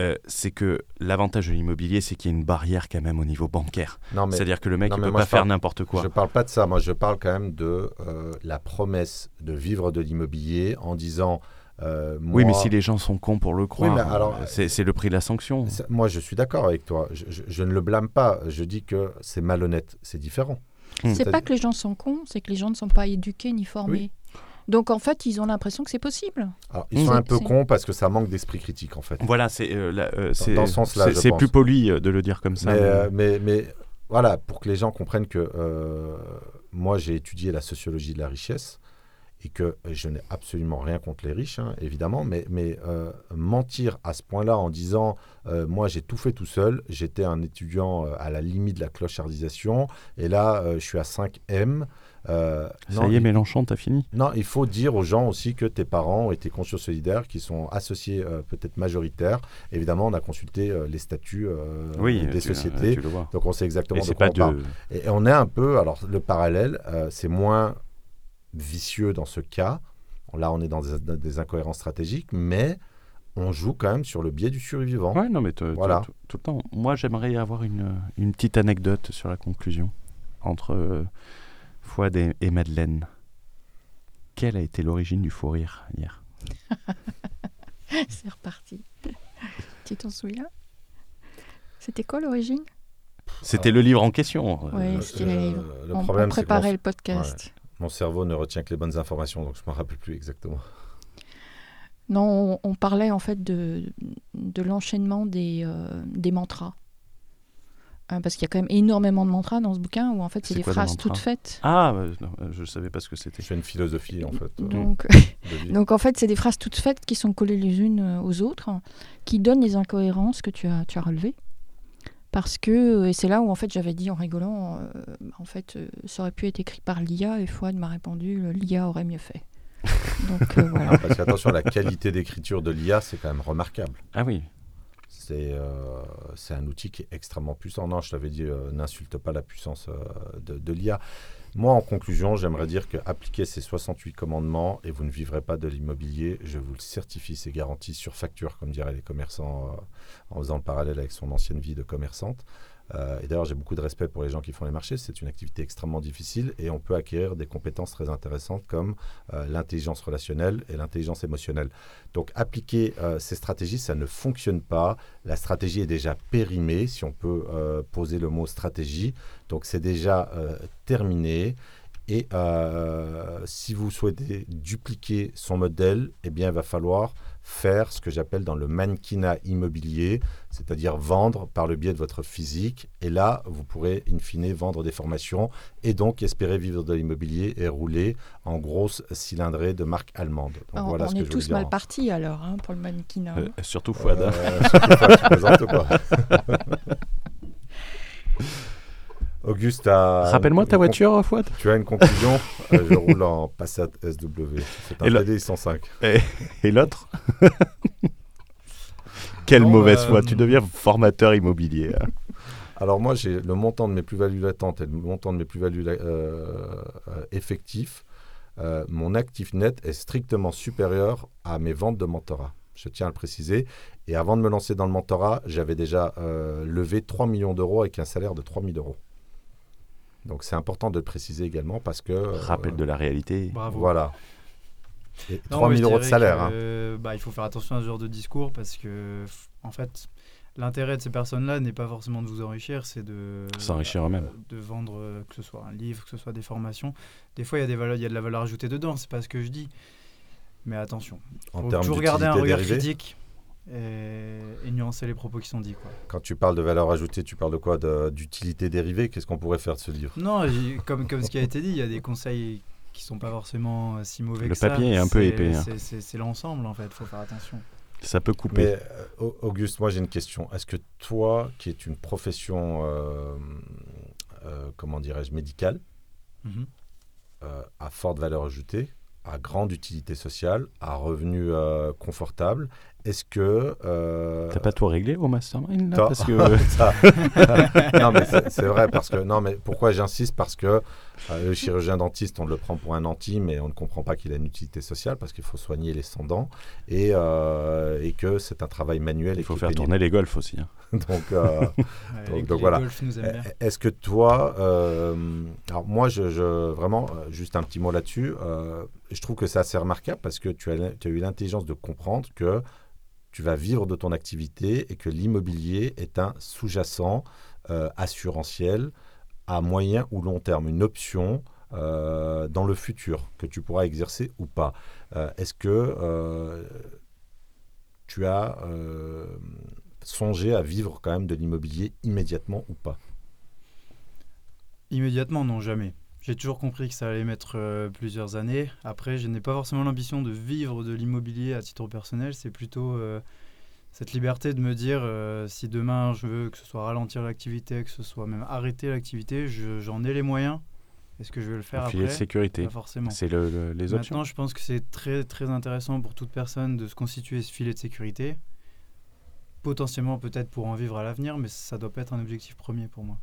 euh, c'est que l'avantage de l'immobilier, c'est qu'il y a une barrière quand même au niveau bancaire. C'est-à-dire que le mec ne peut pas faire n'importe quoi. Je parle pas de ça, moi je parle quand même de euh, la promesse de vivre de l'immobilier en disant euh, Oui, mais si les gens sont cons pour le croire, euh, c'est le prix de la sanction. Moi je suis d'accord avec toi, je, je- je ne le blâme pas, je dis que c'est malhonnête, c'est différent. Hmm. C'est pas que les gens sont cons, c'est que les gens ne sont pas éduqués ni formés. Donc en fait, ils ont l'impression que c'est possible. Alors, ils sont un C'est- peu cons parce que ça manque d'esprit critique en fait. Voilà, c'est euh, euh, c'est- dans ce sens-là, c'est- je c'est pense. plus poli euh, de le dire comme ça. Mais, mais- euh, mais, mais voilà, pour que les gens comprennent que euh, moi j'ai étudié la sociologie de la richesse et que je n'ai absolument rien contre les riches, hein, évidemment, mais, mais euh, mentir à ce point-là en disant euh, moi j'ai tout fait tout seul, j'étais un étudiant euh, à la limite de la clochardisation et là euh, je suis à 5 M. euh, Ça non, y est, il- Mélenchon, t'as fini? Non, il faut dire aux gens aussi que tes parents et tes consciences solidaires, qui sont associés peut-être majoritaires, évidemment, on a consulté les statuts Oui, des tu- sociétés, tu le vois. donc on sait exactement Et de quoi pas on parle. Et, et on est un peu, alors le parallèle, c'est moins vicieux dans ce cas. Là, on est dans des, incohérences stratégiques, mais on joue quand même sur le biais du survivant. Ouais, non, mais Voilà. tout, le temps. Moi, j'aimerais avoir une, une petite anecdote sur la conclusion entre euh, Fouad et, et Madeleine. Quelle a été l'origine du fou rire hier c'est reparti. tu t'en souviens? C'était quoi l'origine? C'était le livre en question. Ouais, Euh, c'était le on, on problème, préparait le podcast. Mon cerveau ne retient que les bonnes informations, donc je ne me rappelle plus exactement. Non, on, on parlait en fait de, de l'enchaînement des, euh, des mantras. Hein, parce qu'il y a quand même énormément de mantras dans ce bouquin où en fait c'est des quoi phrases toutes faites. Ah, non, euh, je savais pas ce que c'était. C'est une philosophie, en fait, euh, Donc, donc en fait c'est des phrases toutes faites qui sont collées les unes aux autres, qui donnent les incohérences que tu as, tu as relevées. Parce que, et c'est là où en fait j'avais dit en rigolant, euh, en fait euh, ça aurait pu être écrit par l'IA et Fouad m'a répondu l'IA aurait mieux fait. Donc euh, voilà. Parce qu'attention, la qualité d'écriture de l'IA, c'est quand même remarquable. Ah oui. C'est euh, c'est un outil qui est extrêmement puissant. Non, je t'avais dit, euh, n'insulte pas la puissance euh, de, de l'IA. Moi, en conclusion, j'aimerais dire que appliquez ces 68 commandements et vous ne vivrez pas de l'immobilier. Je vous le certifie, c'est garanti sur facture, comme diraient les commerçants euh, en faisant le parallèle avec son ancienne vie de commerçante. Euh, et d'ailleurs, j'ai beaucoup de respect pour les gens qui font les marchés. C'est une activité extrêmement difficile et on peut acquérir des compétences très intéressantes comme euh, l'intelligence relationnelle et l'intelligence émotionnelle. Donc, appliquer euh, ces stratégies, ça ne fonctionne pas. La stratégie est déjà périmée, si on peut poser le mot stratégie. Donc, c'est déjà terminé. Et si vous souhaitez dupliquer son modèle, eh bien, il va falloir faire ce que j'appelle dans le mannequinat immobilier, c'est-à-dire vendre par le biais de votre physique. Et là, vous pourrez, in fine, vendre des formations et donc espérer vivre de l'immobilier et rouler en grosse cylindrée de marque allemande. Donc, on voilà on ce que est tous mal partis alors hein, pour le mannequinat. Euh, surtout Fouad. hein. Euh, surtout tu plaisantes ou quoi Auguste, t'as- Rappelle-moi ta voiture, Fouad. Tu as une conclusion Euh, Je roule en Passat SW. C'est un TDI 105. Et l'autre Quelle Non, mauvaise euh, foi. Tu deviens formateur immobilier. hein. Alors moi, j'ai le montant de mes plus-values latentes et le montant de mes plus-values euh, effectifs. Mon actif net est strictement supérieur à mes ventes de mentorat. Je tiens à le préciser. Et avant de me lancer dans le mentorat, j'avais déjà levé 3 millions d'euros avec un salaire de 3 000 euros. Donc c'est important de le préciser également parce que... euh, Rappel de la réalité. Bravo. Voilà. Et Non, 3 moi, 000 je euros de salaire. que, hein. bah, il faut faire attention à ce genre de discours parce que, en fait, l'intérêt de ces personnes-là n'est pas forcément de vous enrichir, c'est de S'enrichir eux-mêmes. de vendre euh, que ce soit un livre, que ce soit des formations. Des fois, il y a des valeurs, il y a de la valeur ajoutée dedans. C'est pas ce que je dis. Mais attention, En faut toujours garder un regard dérivée. critique et, et nuancer les propos qui sont dits. Quoi. Quand tu parles de valeur ajoutée, tu parles de quoi? D'utilité dérivée? Qu'est-ce qu'on pourrait faire de ce livre? Non, comme, comme ce qui a été dit, il y a des conseils qui sont pas forcément euh, si mauvais Le que ça. papier est un peu épais, hein. c'est- l'ensemble en fait, faut faire attention. Ça peut couper. Mais euh, Au- Auguste, moi j'ai une question. Est-ce que toi, qui es une profession, euh, euh, comment dirais-je, médicale, Mhm. euh, à forte valeur ajoutée, à grande utilité sociale, à revenu euh, confortable, est-ce que... euh, T'as pas tout réglé au mastermind là parce que... Ça- non mais c'est vrai parce que non mais pourquoi j'insiste? Parce que euh, le chirurgien dentiste on le prend pour un anti mais on ne comprend pas qu'il a une utilité sociale parce qu'il faut soigner les sans dents et, euh, et que c'est un travail manuel Il faut faire tourner les golfs aussi. hein. donc euh, donc voilà. Est-ce que toi, euh, alors moi, je, je- vraiment, juste un petit mot là-dessus, euh, je trouve que c'est assez remarquable parce que tu as, tu as eu l'intelligence de comprendre que tu vas vivre de ton activité et que l'immobilier est un sous-jacent euh, assurantiel à moyen ou long terme, une option euh, dans le futur que tu pourras exercer ou pas. Euh, Est-ce que tu as songé à vivre quand même de l'immobilier immédiatement ou pas? Immédiatement, non, jamais. J'ai toujours compris que ça allait mettre euh, plusieurs années. Après, je n'ai pas forcément l'ambition de vivre de l'immobilier à titre personnel. C'est plutôt euh, cette liberté de me dire euh, si demain je veux que ce soit ralentir l'activité, que ce soit même arrêter l'activité, je- j'en ai les moyens. Est-ce que je vais le faire Un filet de après sécurité. Pas forcément. C'est le- le- les options. Maintenant, je pense que c'est très très intéressant pour toute personne de se constituer ce filet de sécurité. Potentiellement peut-être pour en vivre à l'avenir, mais ça doit pas être un objectif premier pour moi.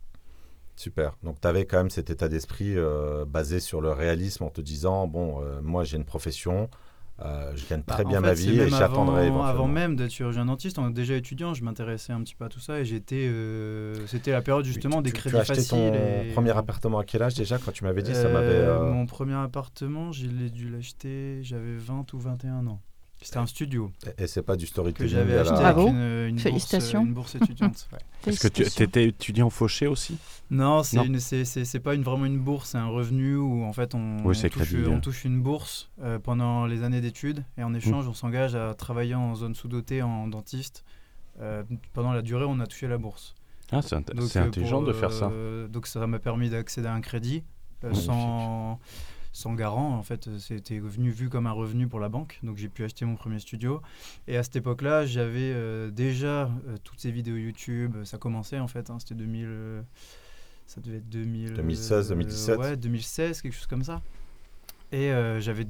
Super. Donc, tu avais quand même cet état d'esprit euh, basé sur le réalisme en te disant bon, euh, moi, j'ai une profession, euh, je gagne très Bah, bien en ma vie et j'attendrai avant, avant même d'être chirurgien dentiste, en- déjà étudiant, je m'intéressais un petit peu à tout ça et j'étais. euh, C'était la période justement Tu- des tu, crédits tu as acheté faciles. ton et- premier appartement à quel âge déjà Quand tu m'avais dit, ça m'avait. Mon premier appartement, j'ai dû l'acheter, j'avais 20 ou 21 ans. C'était un studio Et c'est pas du que storytelling j'avais à la- acheté Bravo. avec une, une Félicitations. Bourse, une bourse étudiante. ouais. Est-ce que tu étais étudiant fauché aussi? Non, c'est Non. une- c'est c'est- c'est pas une, vraiment une bourse, c'est un revenu où en fait on, Oui, c'est on touche, crédit, on touche une bourse euh, pendant les années d'études et en échange on s'engage à travailler en zone sous-dotée en dentiste. Euh, pendant la durée, on a touché la bourse. Ah, c'est int- Donc, c'est euh, intelligent pour, de faire ça. euh, Donc ça m'a permis d'accéder à un crédit euh, Magnifique. Sans, garant. En fait, c'était venu vu comme un revenu pour la banque. Donc j'ai pu acheter mon premier studio. Et à cette époque-là, j'avais euh, déjà euh, toutes ces vidéos YouTube. Ça commençait en fait. hein, c'était 2000. euh, ça devait être 2000, 2016, 2017. Ouais, 2016, quelque chose comme ça. Et euh, j'avais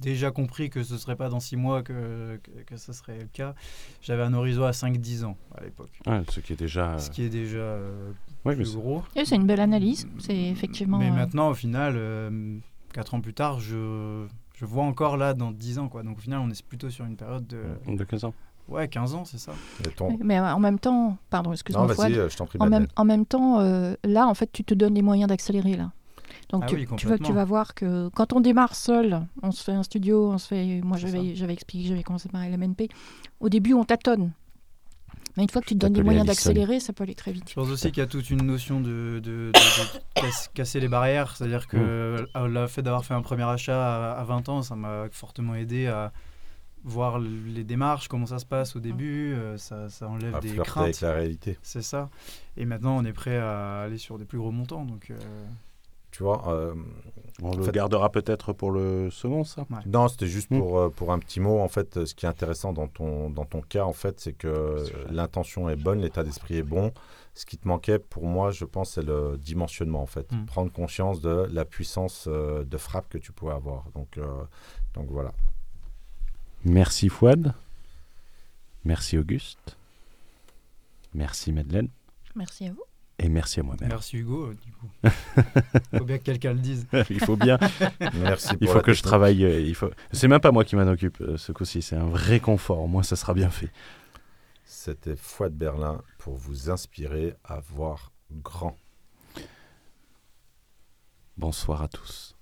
déjà compris que ce serait pas dans six mois que, que, que ce serait le cas. J'avais un horizon à 5-10 ans à l'époque. Ouais, ce qui est déjà. Ce qui est déjà euh, Oui, mais plus c'est- gros. Et c'est une belle analyse. C'est effectivement. Mais euh, maintenant, au final, euh, 4 ans plus tard, je, je vois encore là dans 10 ans. Quoi. Donc au final, on est plutôt sur une période de de 15 ans. ouais, 15 ans, c'est ça. Ton- Mais en même temps, pardon, Non, excuse-moi, vas-y, Fouad. je t'en prie. En même, Madeleine. en même temps, euh, là, en fait, tu te donnes les moyens d'accélérer là. Donc Ah tu, oui, tu vas, tu complètement. vas voir que quand on démarre seul, on se fait un studio, on se fait. Moi, j'avais expliqué que j'avais commencé par LMNP. Au début, on tâtonne. Mais une fois que tu te donnes les T'appelais moyens d'accélérer, ça peut aller très vite. Je pense aussi qu'il y a toute une notion de, de- de- de casse- casser les barrières. C'est-à-dire que euh, le fait d'avoir fait un premier achat à, à 20 ans, ça m'a fortement aidé à voir les démarches, comment ça se passe au début. euh, ça, ça enlève À des craintes. avec la réalité. C'est ça. Et maintenant, on est prêt à aller sur des plus gros montants. Donc, euh, Tu vois, euh, On le fait- gardera peut-être pour le second, ça Non, c'était juste Mm. pour, euh, pour un petit mot. En fait, euh, ce qui est intéressant dans ton, dans ton cas, en fait, c'est que l'intention est bonne, l'état d'esprit est bon. Ce qui te manquait, pour moi, je pense, c'est le dimensionnement, en fait. Mm. Prendre conscience de la puissance de frappe que tu pouvais avoir. Donc, euh, donc voilà. Merci Fouad. Merci Auguste. Merci Madeleine. Merci à vous. Et merci à moi-même. merci Hugo, euh, du coup. faut bien que quelqu'un le dise. il faut bien. Merci pour Il faut que je travaille. euh, Il faut. C'est même pas moi qui m'en occupe euh, ce coup-ci. C'est un vrai confort. Au moins, ça sera bien fait. C'était Foi de Berlin pour vous inspirer à voir grand. Bonsoir à tous.